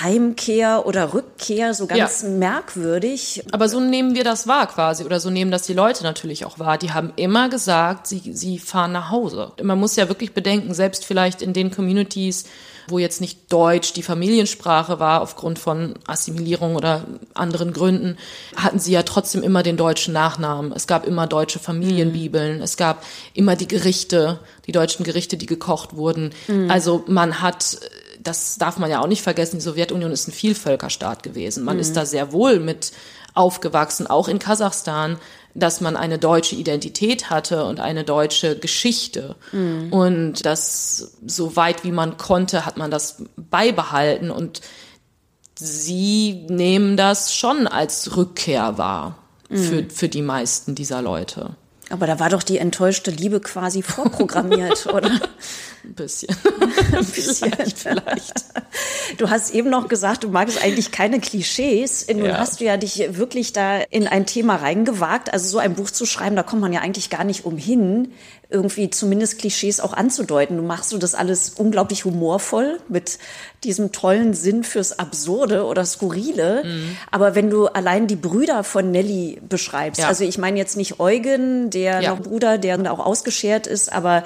S1: Heimkehr oder Rückkehr, so ganz ja. merkwürdig.
S2: Aber so nehmen wir das wahr quasi oder so nehmen das die Leute natürlich auch wahr. Die haben immer gesagt, sie, sie fahren nach Hause. Man muss ja wirklich bedenken, selbst vielleicht in den Communities, wo jetzt nicht Deutsch die Familiensprache war aufgrund von Assimilierung oder anderen Gründen, hatten sie ja trotzdem immer den deutschen Nachnamen. Es gab immer deutsche Familienbibeln, es gab immer die Gerichte, die deutschen Gerichte, die gekocht wurden. Mhm. Also man hat das darf man ja auch nicht vergessen, die Sowjetunion ist ein Vielvölkerstaat gewesen. Man mhm. ist da sehr wohl mit aufgewachsen, auch in Kasachstan dass man eine deutsche Identität hatte und eine deutsche Geschichte. Mhm. Und das, so weit wie man konnte, hat man das beibehalten. Und sie nehmen das schon als Rückkehr wahr mhm. für, für die meisten dieser Leute.
S1: Aber da war doch die enttäuschte Liebe quasi vorprogrammiert, oder?
S2: Ein bisschen.
S1: Ein bisschen. vielleicht, vielleicht. Du hast eben noch gesagt, du magst eigentlich keine Klischees. Nun ja. hast du ja dich wirklich da in ein Thema reingewagt. Also so ein Buch zu schreiben, da kommt man ja eigentlich gar nicht umhin, irgendwie zumindest Klischees auch anzudeuten. Du machst du das alles unglaublich humorvoll mit diesem tollen Sinn fürs Absurde oder Skurrile. Mhm. Aber wenn du allein die Brüder von Nelly beschreibst, ja. also ich meine jetzt nicht Eugen, der ja. Bruder, der auch ausgeschert ist, aber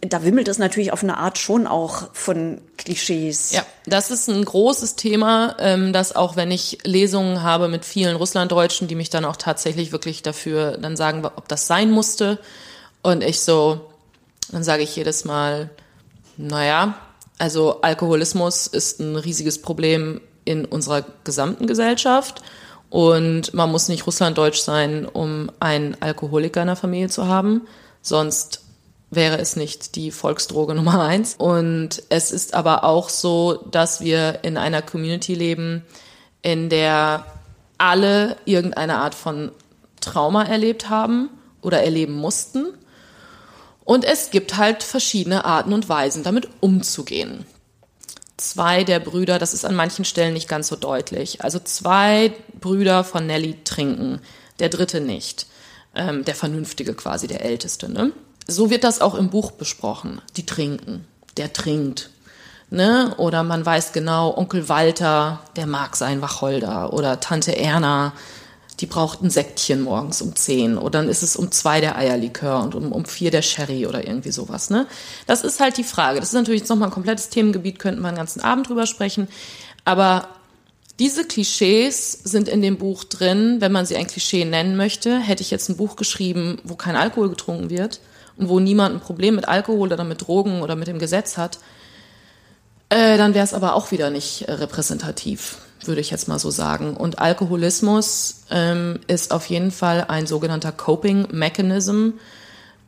S1: da wimmelt es natürlich auf eine Art schon auch von Klischees.
S2: Ja, das ist ein großes Thema, ähm, das auch wenn ich Lesungen habe mit vielen Russlanddeutschen, die mich dann auch tatsächlich wirklich dafür dann sagen, ob das sein musste. Und ich so, dann sage ich jedes Mal, naja, also Alkoholismus ist ein riesiges Problem in unserer gesamten Gesellschaft. Und man muss nicht Russlanddeutsch sein, um einen Alkoholiker in der Familie zu haben. Sonst wäre es nicht die Volksdroge Nummer eins. Und es ist aber auch so, dass wir in einer Community leben, in der alle irgendeine Art von Trauma erlebt haben oder erleben mussten. Und es gibt halt verschiedene Arten und Weisen, damit umzugehen. zwei der Brüder, das ist an manchen Stellen nicht ganz so deutlich. Also zwei Brüder von Nelly trinken, der dritte nicht. Ähm, der Vernünftige quasi, der Älteste. Ne? So wird das auch im Buch besprochen. Die trinken, der trinkt. Ne? Oder man weiß genau, Onkel Walter, der mag sein Wacholder. Oder Tante Erna, die braucht ein Säckchen morgens um zehn. Oder dann ist es um zwei der Eierlikör und um, um vier der Sherry oder irgendwie sowas. Ne? Das ist halt die Frage. Das ist natürlich jetzt nochmal ein komplettes Themengebiet, könnten wir einen ganzen Abend drüber sprechen. Aber diese Klischees sind in dem Buch drin. Wenn man sie ein Klischee nennen möchte, hätte ich jetzt ein Buch geschrieben, wo kein Alkohol getrunken wird wo niemand ein Problem mit Alkohol oder mit Drogen oder mit dem Gesetz hat, äh, dann wäre es aber auch wieder nicht äh, repräsentativ würde ich jetzt mal so sagen. Und Alkoholismus ähm, ist auf jeden Fall ein sogenannter Coping Mechanism,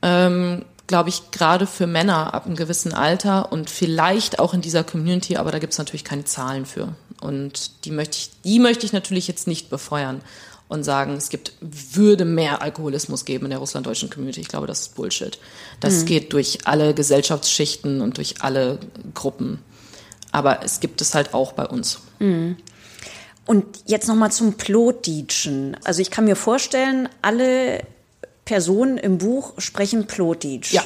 S2: ähm, glaube ich, gerade für Männer ab einem gewissen Alter und vielleicht auch in dieser Community, aber da gibt es natürlich keine Zahlen für. Und die möchte ich, die möchte ich natürlich jetzt nicht befeuern und sagen, es gibt, würde mehr Alkoholismus geben in der russlanddeutschen Community. Ich glaube, das ist Bullshit. Das mhm. geht durch alle Gesellschaftsschichten und durch alle Gruppen. Aber es gibt es halt auch bei uns. Mhm.
S1: Und jetzt nochmal zum Plotdeutschen. Also ich kann mir vorstellen, alle Personen im Buch sprechen Plotdeutsch.
S2: Ja.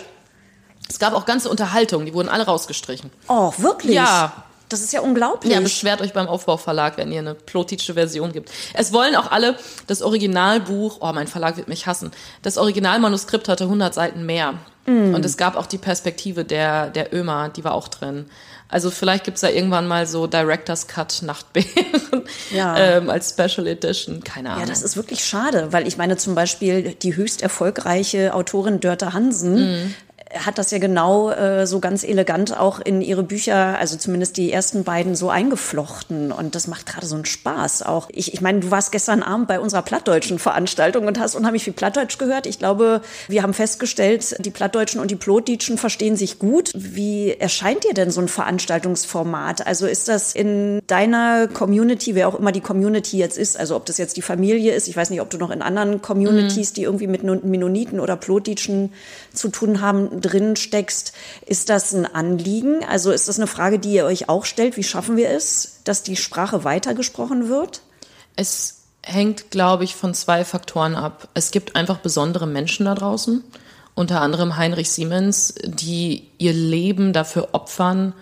S2: Es gab auch ganze Unterhaltungen, die wurden alle rausgestrichen.
S1: Oh, wirklich?
S2: Ja.
S1: Das ist ja unglaublich.
S2: Ja, beschwert euch beim Aufbauverlag, wenn ihr eine plotische Version gibt. Es wollen auch alle das Originalbuch, oh, mein Verlag wird mich hassen. Das Originalmanuskript hatte 100 Seiten mehr. Mm. Und es gab auch die Perspektive der, der Ömer, die war auch drin. Also vielleicht gibt's da irgendwann mal so Director's Cut Nachtbären ja. ähm, als Special Edition. Keine Ahnung.
S1: Ja, das ist wirklich schade, weil ich meine zum Beispiel die höchst erfolgreiche Autorin Dörte Hansen mm hat das ja genau äh, so ganz elegant auch in ihre Bücher, also zumindest die ersten beiden, so eingeflochten. Und das macht gerade so einen Spaß auch. Ich, ich meine, du warst gestern Abend bei unserer plattdeutschen Veranstaltung und hast unheimlich viel Plattdeutsch gehört. Ich glaube, wir haben festgestellt, die Plattdeutschen und die Plotdeutschen verstehen sich gut. Wie erscheint dir denn so ein Veranstaltungsformat? Also ist das in deiner Community, wer auch immer die Community jetzt ist, also ob das jetzt die Familie ist, ich weiß nicht, ob du noch in anderen Communities, mhm. die irgendwie mit Mennoniten oder Plotdeutschen zu tun haben, drin steckst. Ist das ein Anliegen? Also ist das eine Frage, die ihr euch auch stellt? Wie schaffen wir es, dass die Sprache weitergesprochen wird?
S2: Es hängt, glaube ich, von zwei Faktoren ab. Es gibt einfach besondere Menschen da draußen, unter anderem Heinrich Siemens, die ihr Leben dafür opfern,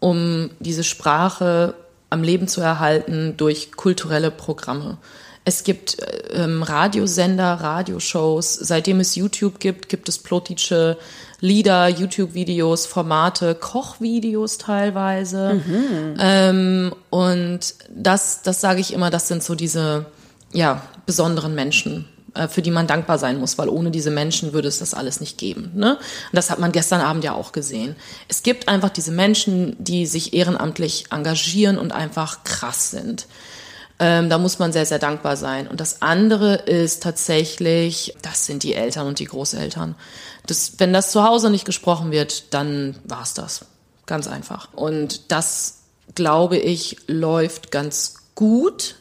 S2: um diese Sprache am Leben zu erhalten durch kulturelle Programme. Es gibt ähm, Radiosender, Radioshows. Seitdem es YouTube gibt, gibt es plotische Lieder, YouTube-Videos, Formate, Kochvideos teilweise. Mhm. Ähm, und das, das sage ich immer, das sind so diese ja, besonderen Menschen, äh, für die man dankbar sein muss, weil ohne diese Menschen würde es das alles nicht geben. Ne? Und das hat man gestern Abend ja auch gesehen. Es gibt einfach diese Menschen, die sich ehrenamtlich engagieren und einfach krass sind. Ähm, da muss man sehr, sehr dankbar sein. Und das andere ist tatsächlich, das sind die Eltern und die Großeltern. Das, wenn das zu Hause nicht gesprochen wird, dann war's das. Ganz einfach. Und das, glaube ich, läuft ganz gut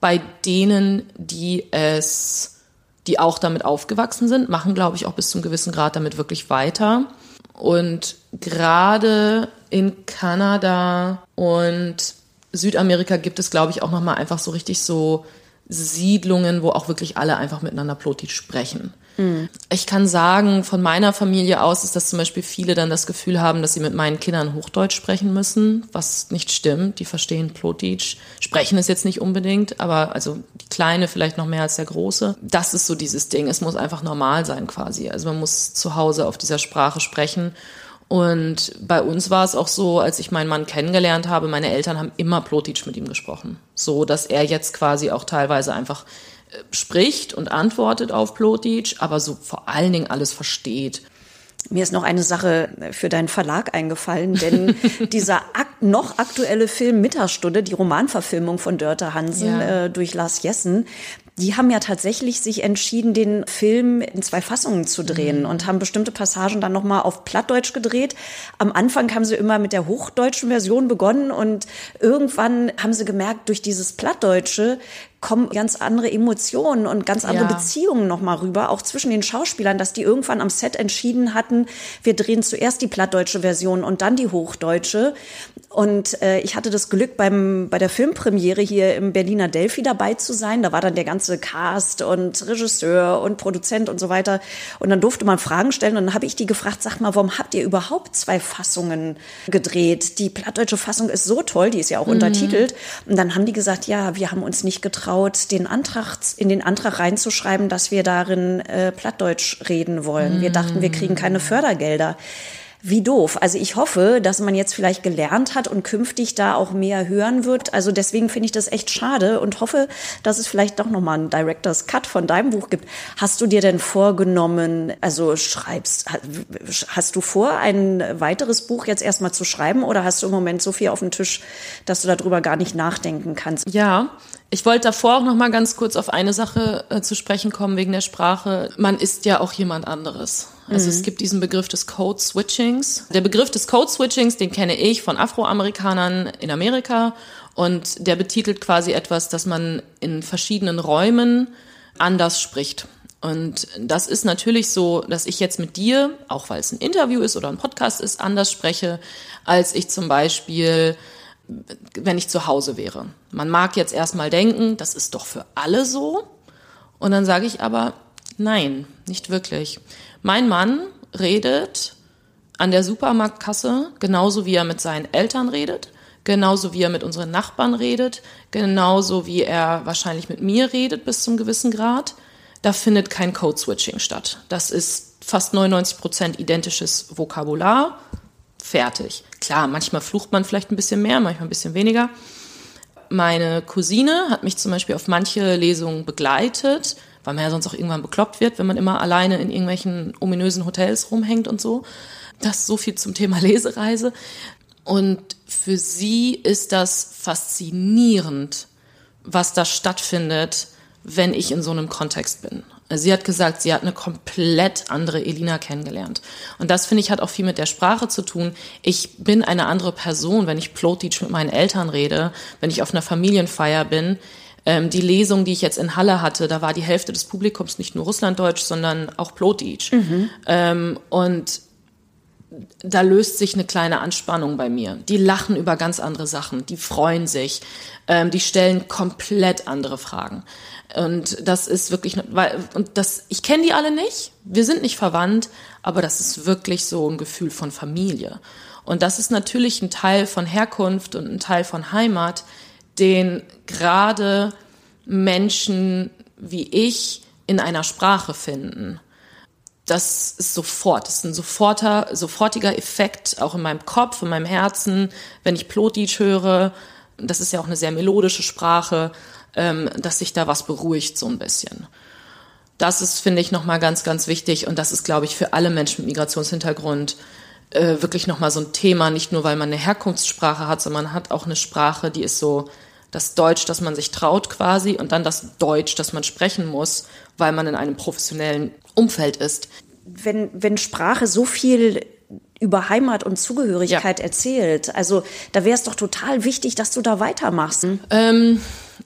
S2: bei denen, die es, die auch damit aufgewachsen sind, machen, glaube ich, auch bis zum gewissen Grad damit wirklich weiter. Und gerade in Kanada und Südamerika gibt es, glaube ich, auch nochmal einfach so richtig so Siedlungen, wo auch wirklich alle einfach miteinander Plotitsch sprechen. Mhm. Ich kann sagen, von meiner Familie aus ist, dass zum Beispiel viele dann das Gefühl haben, dass sie mit meinen Kindern Hochdeutsch sprechen müssen, was nicht stimmt. Die verstehen Plotitsch, sprechen es jetzt nicht unbedingt, aber also die Kleine vielleicht noch mehr als der Große. Das ist so dieses Ding. Es muss einfach normal sein quasi. Also man muss zu Hause auf dieser Sprache sprechen und bei uns war es auch so, als ich meinen Mann kennengelernt habe, meine Eltern haben immer Plotitsch mit ihm gesprochen. So, dass er jetzt quasi auch teilweise einfach äh, spricht und antwortet auf Plotitsch, aber so vor allen Dingen alles versteht.
S1: Mir ist noch eine Sache für deinen Verlag eingefallen, denn dieser ak noch aktuelle Film Mittagsstunde, die Romanverfilmung von Dörte Hansen ja. äh, durch Lars Jessen, die haben ja tatsächlich sich entschieden, den Film in zwei Fassungen zu drehen mhm. und haben bestimmte Passagen dann nochmal auf Plattdeutsch gedreht. Am Anfang haben sie immer mit der hochdeutschen Version begonnen und irgendwann haben sie gemerkt, durch dieses Plattdeutsche kommen ganz andere Emotionen und ganz andere
S2: Ja.
S1: Beziehungen nochmal rüber, auch zwischen den Schauspielern, dass die irgendwann am Set entschieden hatten, wir drehen zuerst die plattdeutsche Version und dann die hochdeutsche. Und äh, ich hatte das Glück, beim, bei der Filmpremiere hier im Berliner Delphi dabei zu sein. Da war dann der ganze Cast und Regisseur und Produzent und so weiter. Und dann durfte man Fragen stellen. Und dann habe ich die gefragt, sag mal, warum habt ihr überhaupt zwei Fassungen gedreht? Die plattdeutsche Fassung ist so toll, die ist ja auch untertitelt. Und dann haben die gesagt, ja, wir haben uns nicht getraut, den Antrag, in den Antrag reinzuschreiben, dass wir darin äh, Plattdeutsch reden wollen. Wir dachten, wir kriegen keine Fördergelder. Wie doof. Also ich hoffe, dass man jetzt vielleicht gelernt hat und künftig da auch mehr hören wird. Also deswegen finde ich das echt schade und hoffe, dass es vielleicht doch nochmal einen Director's Cut von deinem Buch gibt. Hast du dir denn vorgenommen, also schreibst, hast du vor, ein weiteres Buch jetzt erstmal zu schreiben oder hast du im Moment so viel auf dem Tisch, dass du darüber gar nicht nachdenken kannst?
S2: Ja, ich wollte davor auch noch mal ganz kurz auf eine Sache äh, zu sprechen kommen wegen der Sprache. Man ist ja auch jemand anderes. Also es gibt diesen Begriff des Code Switchings. Der Begriff des Code Switchings, den kenne ich von Afroamerikanern in Amerika und der betitelt quasi etwas, dass man in verschiedenen Räumen anders spricht. Und das ist natürlich so, dass ich jetzt mit dir, auch weil es ein Interview ist oder ein Podcast ist, anders spreche, als ich zum Beispiel wenn ich zu Hause wäre. Man mag jetzt erstmal denken, das ist doch für alle so. Und dann sage ich aber, nein, nicht wirklich. Mein Mann redet an der Supermarktkasse genauso wie er mit seinen Eltern redet, genauso wie er mit unseren Nachbarn redet, genauso wie er wahrscheinlich mit mir redet bis zum gewissen Grad. Da findet kein Code-Switching statt. Das ist fast 99 Prozent identisches Vokabular. Fertig. Klar, manchmal flucht man vielleicht ein bisschen mehr, manchmal ein bisschen weniger. Meine Cousine hat mich zum Beispiel auf manche Lesungen begleitet, weil man ja sonst auch irgendwann bekloppt wird, wenn man immer alleine in irgendwelchen ominösen Hotels rumhängt und so. Das ist so viel zum Thema Lesereise. Und für sie ist das faszinierend, was da stattfindet, wenn ich in so einem Kontext bin. Sie hat gesagt, sie hat eine komplett andere Elina kennengelernt. Und das finde ich hat auch viel mit der Sprache zu tun. Ich bin eine andere Person, wenn ich Plotdeutsch mit meinen Eltern rede, wenn ich auf einer Familienfeier bin. Ähm, die Lesung, die ich jetzt in Halle hatte, da war die Hälfte des Publikums nicht nur Russlanddeutsch, sondern auch Plotdeutsch. Ähm, und da löst sich eine kleine Anspannung bei mir. Die lachen über ganz andere Sachen, die freuen sich, ähm, die stellen komplett andere Fragen. Und das ist wirklich, weil, und das, ich kenne die alle nicht, wir sind nicht verwandt, aber das ist wirklich so ein Gefühl von Familie. Und das ist natürlich ein Teil von Herkunft und ein Teil von Heimat, den gerade Menschen wie ich in einer Sprache finden das ist sofort, das ist ein soforter, sofortiger Effekt, auch in meinem Kopf, in meinem Herzen, wenn ich Plotdeutsch höre, das ist ja auch eine sehr melodische Sprache, ähm, dass sich da was beruhigt so ein bisschen. Das ist, finde ich, nochmal ganz, ganz wichtig und das ist, glaube ich, für alle Menschen mit Migrationshintergrund äh, wirklich nochmal so ein Thema, nicht nur, weil man eine Herkunftssprache hat, sondern man hat auch eine Sprache, die ist so das Deutsch, das man sich traut quasi und dann das Deutsch, das man sprechen muss, weil man in einem professionellen Umfeld ist.
S1: Wenn, wenn Sprache so viel über Heimat und Zugehörigkeit
S2: Ja.
S1: erzählt, also da wäre es doch total wichtig, dass du da weitermachst.
S2: Ähm,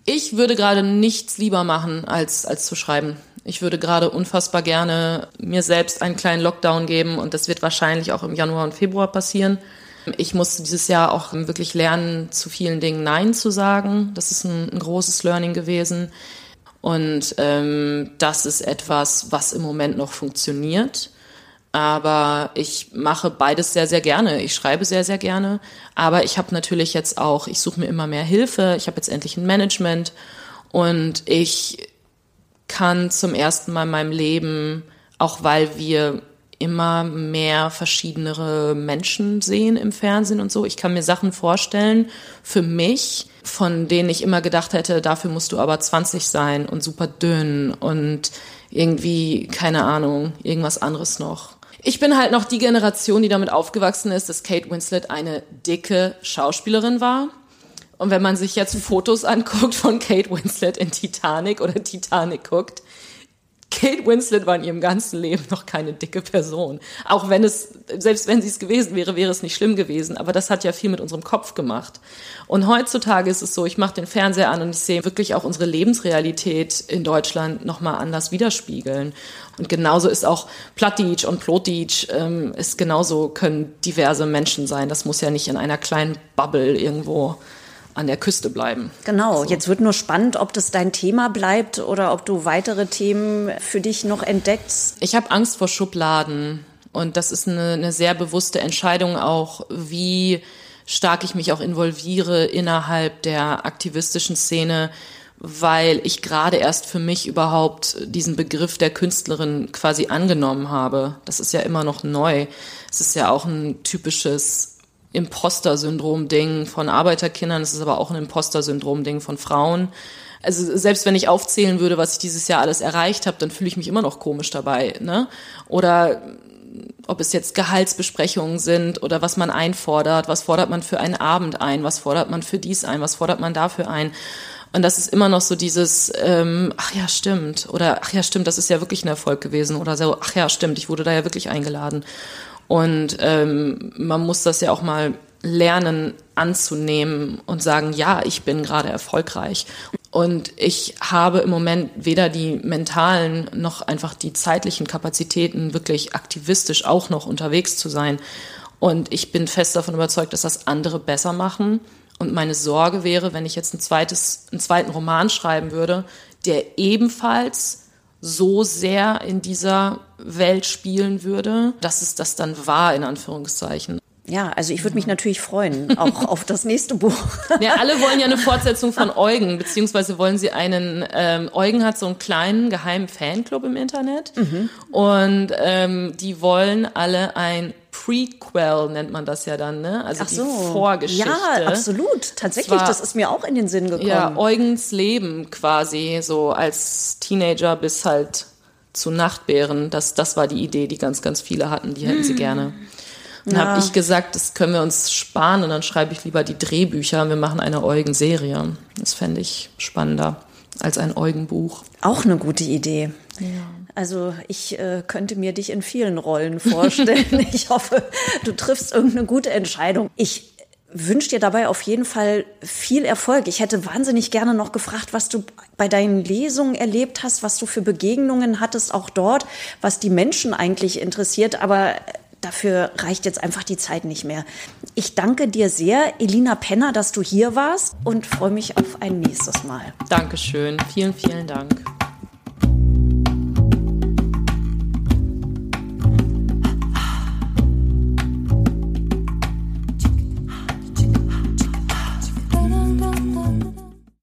S2: ich würde gerade nichts lieber machen, als, als zu schreiben. Ich würde gerade unfassbar gerne mir selbst einen kleinen Lockdown geben und das wird wahrscheinlich auch im Januar und Februar passieren. Ich musste dieses Jahr auch wirklich lernen, zu vielen Dingen Nein zu sagen. Das ist ein, ein großes Learning gewesen. Und ähm, das ist etwas, was im Moment noch funktioniert. Aber ich mache beides sehr, sehr gerne. Ich schreibe sehr, sehr gerne. Aber ich habe natürlich jetzt auch, ich suche mir immer mehr Hilfe. Ich habe jetzt endlich ein Management. Und ich kann zum ersten Mal in meinem Leben, auch weil wir immer mehr verschiedene Menschen sehen im Fernsehen und so. Ich kann mir Sachen vorstellen für mich, von denen ich immer gedacht hätte, dafür musst du aber 20 sein und super dünn und irgendwie, keine Ahnung, irgendwas anderes noch. Ich bin halt noch die Generation, die damit aufgewachsen ist, dass Kate Winslet eine dicke Schauspielerin war. Und wenn man sich jetzt Fotos anguckt von Kate Winslet in Titanic oder Titanic guckt, Kate Winslet war in ihrem ganzen Leben noch keine dicke Person. Auch wenn es, selbst wenn sie es gewesen wäre, wäre es nicht schlimm gewesen. Aber das hat ja viel mit unserem Kopf gemacht. Und heutzutage ist es so, ich mache den Fernseher an und ich sehe wirklich auch unsere Lebensrealität in Deutschland nochmal anders widerspiegeln. Und genauso ist auch Plattdeutsch und Plotdeutsch, ähm, ist genauso, können diverse Menschen sein. Das muss ja nicht in einer kleinen Bubble irgendwo an der Küste bleiben.
S1: Genau, so. jetzt wird nur spannend, ob das dein Thema bleibt oder ob du weitere Themen für dich noch entdeckst.
S2: Ich habe Angst vor Schubladen und das ist eine, eine sehr bewusste Entscheidung auch, wie stark ich mich auch involviere innerhalb der aktivistischen Szene, weil ich gerade erst für mich überhaupt diesen Begriff der Künstlerin quasi angenommen habe. Das ist ja immer noch neu. Es ist ja auch ein typisches Imposter-Syndrom-Ding von Arbeiterkindern, es ist aber auch ein Imposter-Syndrom-Ding von Frauen. Also selbst wenn ich aufzählen würde, was ich dieses Jahr alles erreicht habe, dann fühle ich mich immer noch komisch dabei. Ne? Oder ob es jetzt Gehaltsbesprechungen sind oder was man einfordert, was fordert man für einen Abend ein, was fordert man für dies ein, was fordert man dafür ein. Und das ist immer noch so dieses, ähm, ach ja, stimmt, oder ach ja, stimmt, das ist ja wirklich ein Erfolg gewesen, oder so, ach ja, stimmt, ich wurde da ja wirklich eingeladen. Und ähm, man muss das ja auch mal lernen anzunehmen und sagen, ja, ich bin gerade erfolgreich. Und ich habe im Moment weder die mentalen noch einfach die zeitlichen Kapazitäten, wirklich aktivistisch auch noch unterwegs zu sein. Und ich bin fest davon überzeugt, dass das andere besser machen. Und meine Sorge wäre, wenn ich jetzt ein zweites, einen zweiten Roman schreiben würde, der ebenfalls so sehr in dieser Welt spielen würde, dass es das dann war, in Anführungszeichen.
S1: Ja, also ich würde mich natürlich freuen, auch auf das nächste Buch.
S2: Ja, alle wollen ja eine Fortsetzung von Eugen, beziehungsweise wollen sie einen, ähm, Eugen hat so einen kleinen geheimen Fanclub im Internet mhm. und ähm, die wollen alle ein Prequel nennt man das ja dann, ne? Also Ach so. die Vorgeschichte.
S1: Ja, absolut. Tatsächlich, Zwar, das ist mir auch in den Sinn gekommen. Ja,
S2: Eugens Leben quasi, so als Teenager bis halt zu Nachtbären. Das, das war die Idee, die ganz, ganz viele hatten. Die hätten sie hm. gerne. Dann ja. habe ich gesagt, das können wir uns sparen und dann schreibe ich lieber die Drehbücher wir machen eine Eugen-Serie. Das fände ich spannender als ein Eugen-Buch.
S1: Auch eine gute Idee. Ja. Also ich äh, könnte mir dich in vielen Rollen vorstellen. ich hoffe, du triffst irgendeine gute Entscheidung. Ich wünsche dir dabei auf jeden Fall viel Erfolg. Ich hätte wahnsinnig gerne noch gefragt, was du bei deinen Lesungen erlebt hast, was du für Begegnungen hattest, auch dort, was die Menschen eigentlich interessiert. Aber dafür reicht jetzt einfach die Zeit nicht mehr. Ich danke dir sehr, Elina Penner, dass du hier warst und freue mich auf ein nächstes Mal.
S2: Dankeschön. Vielen, vielen Dank.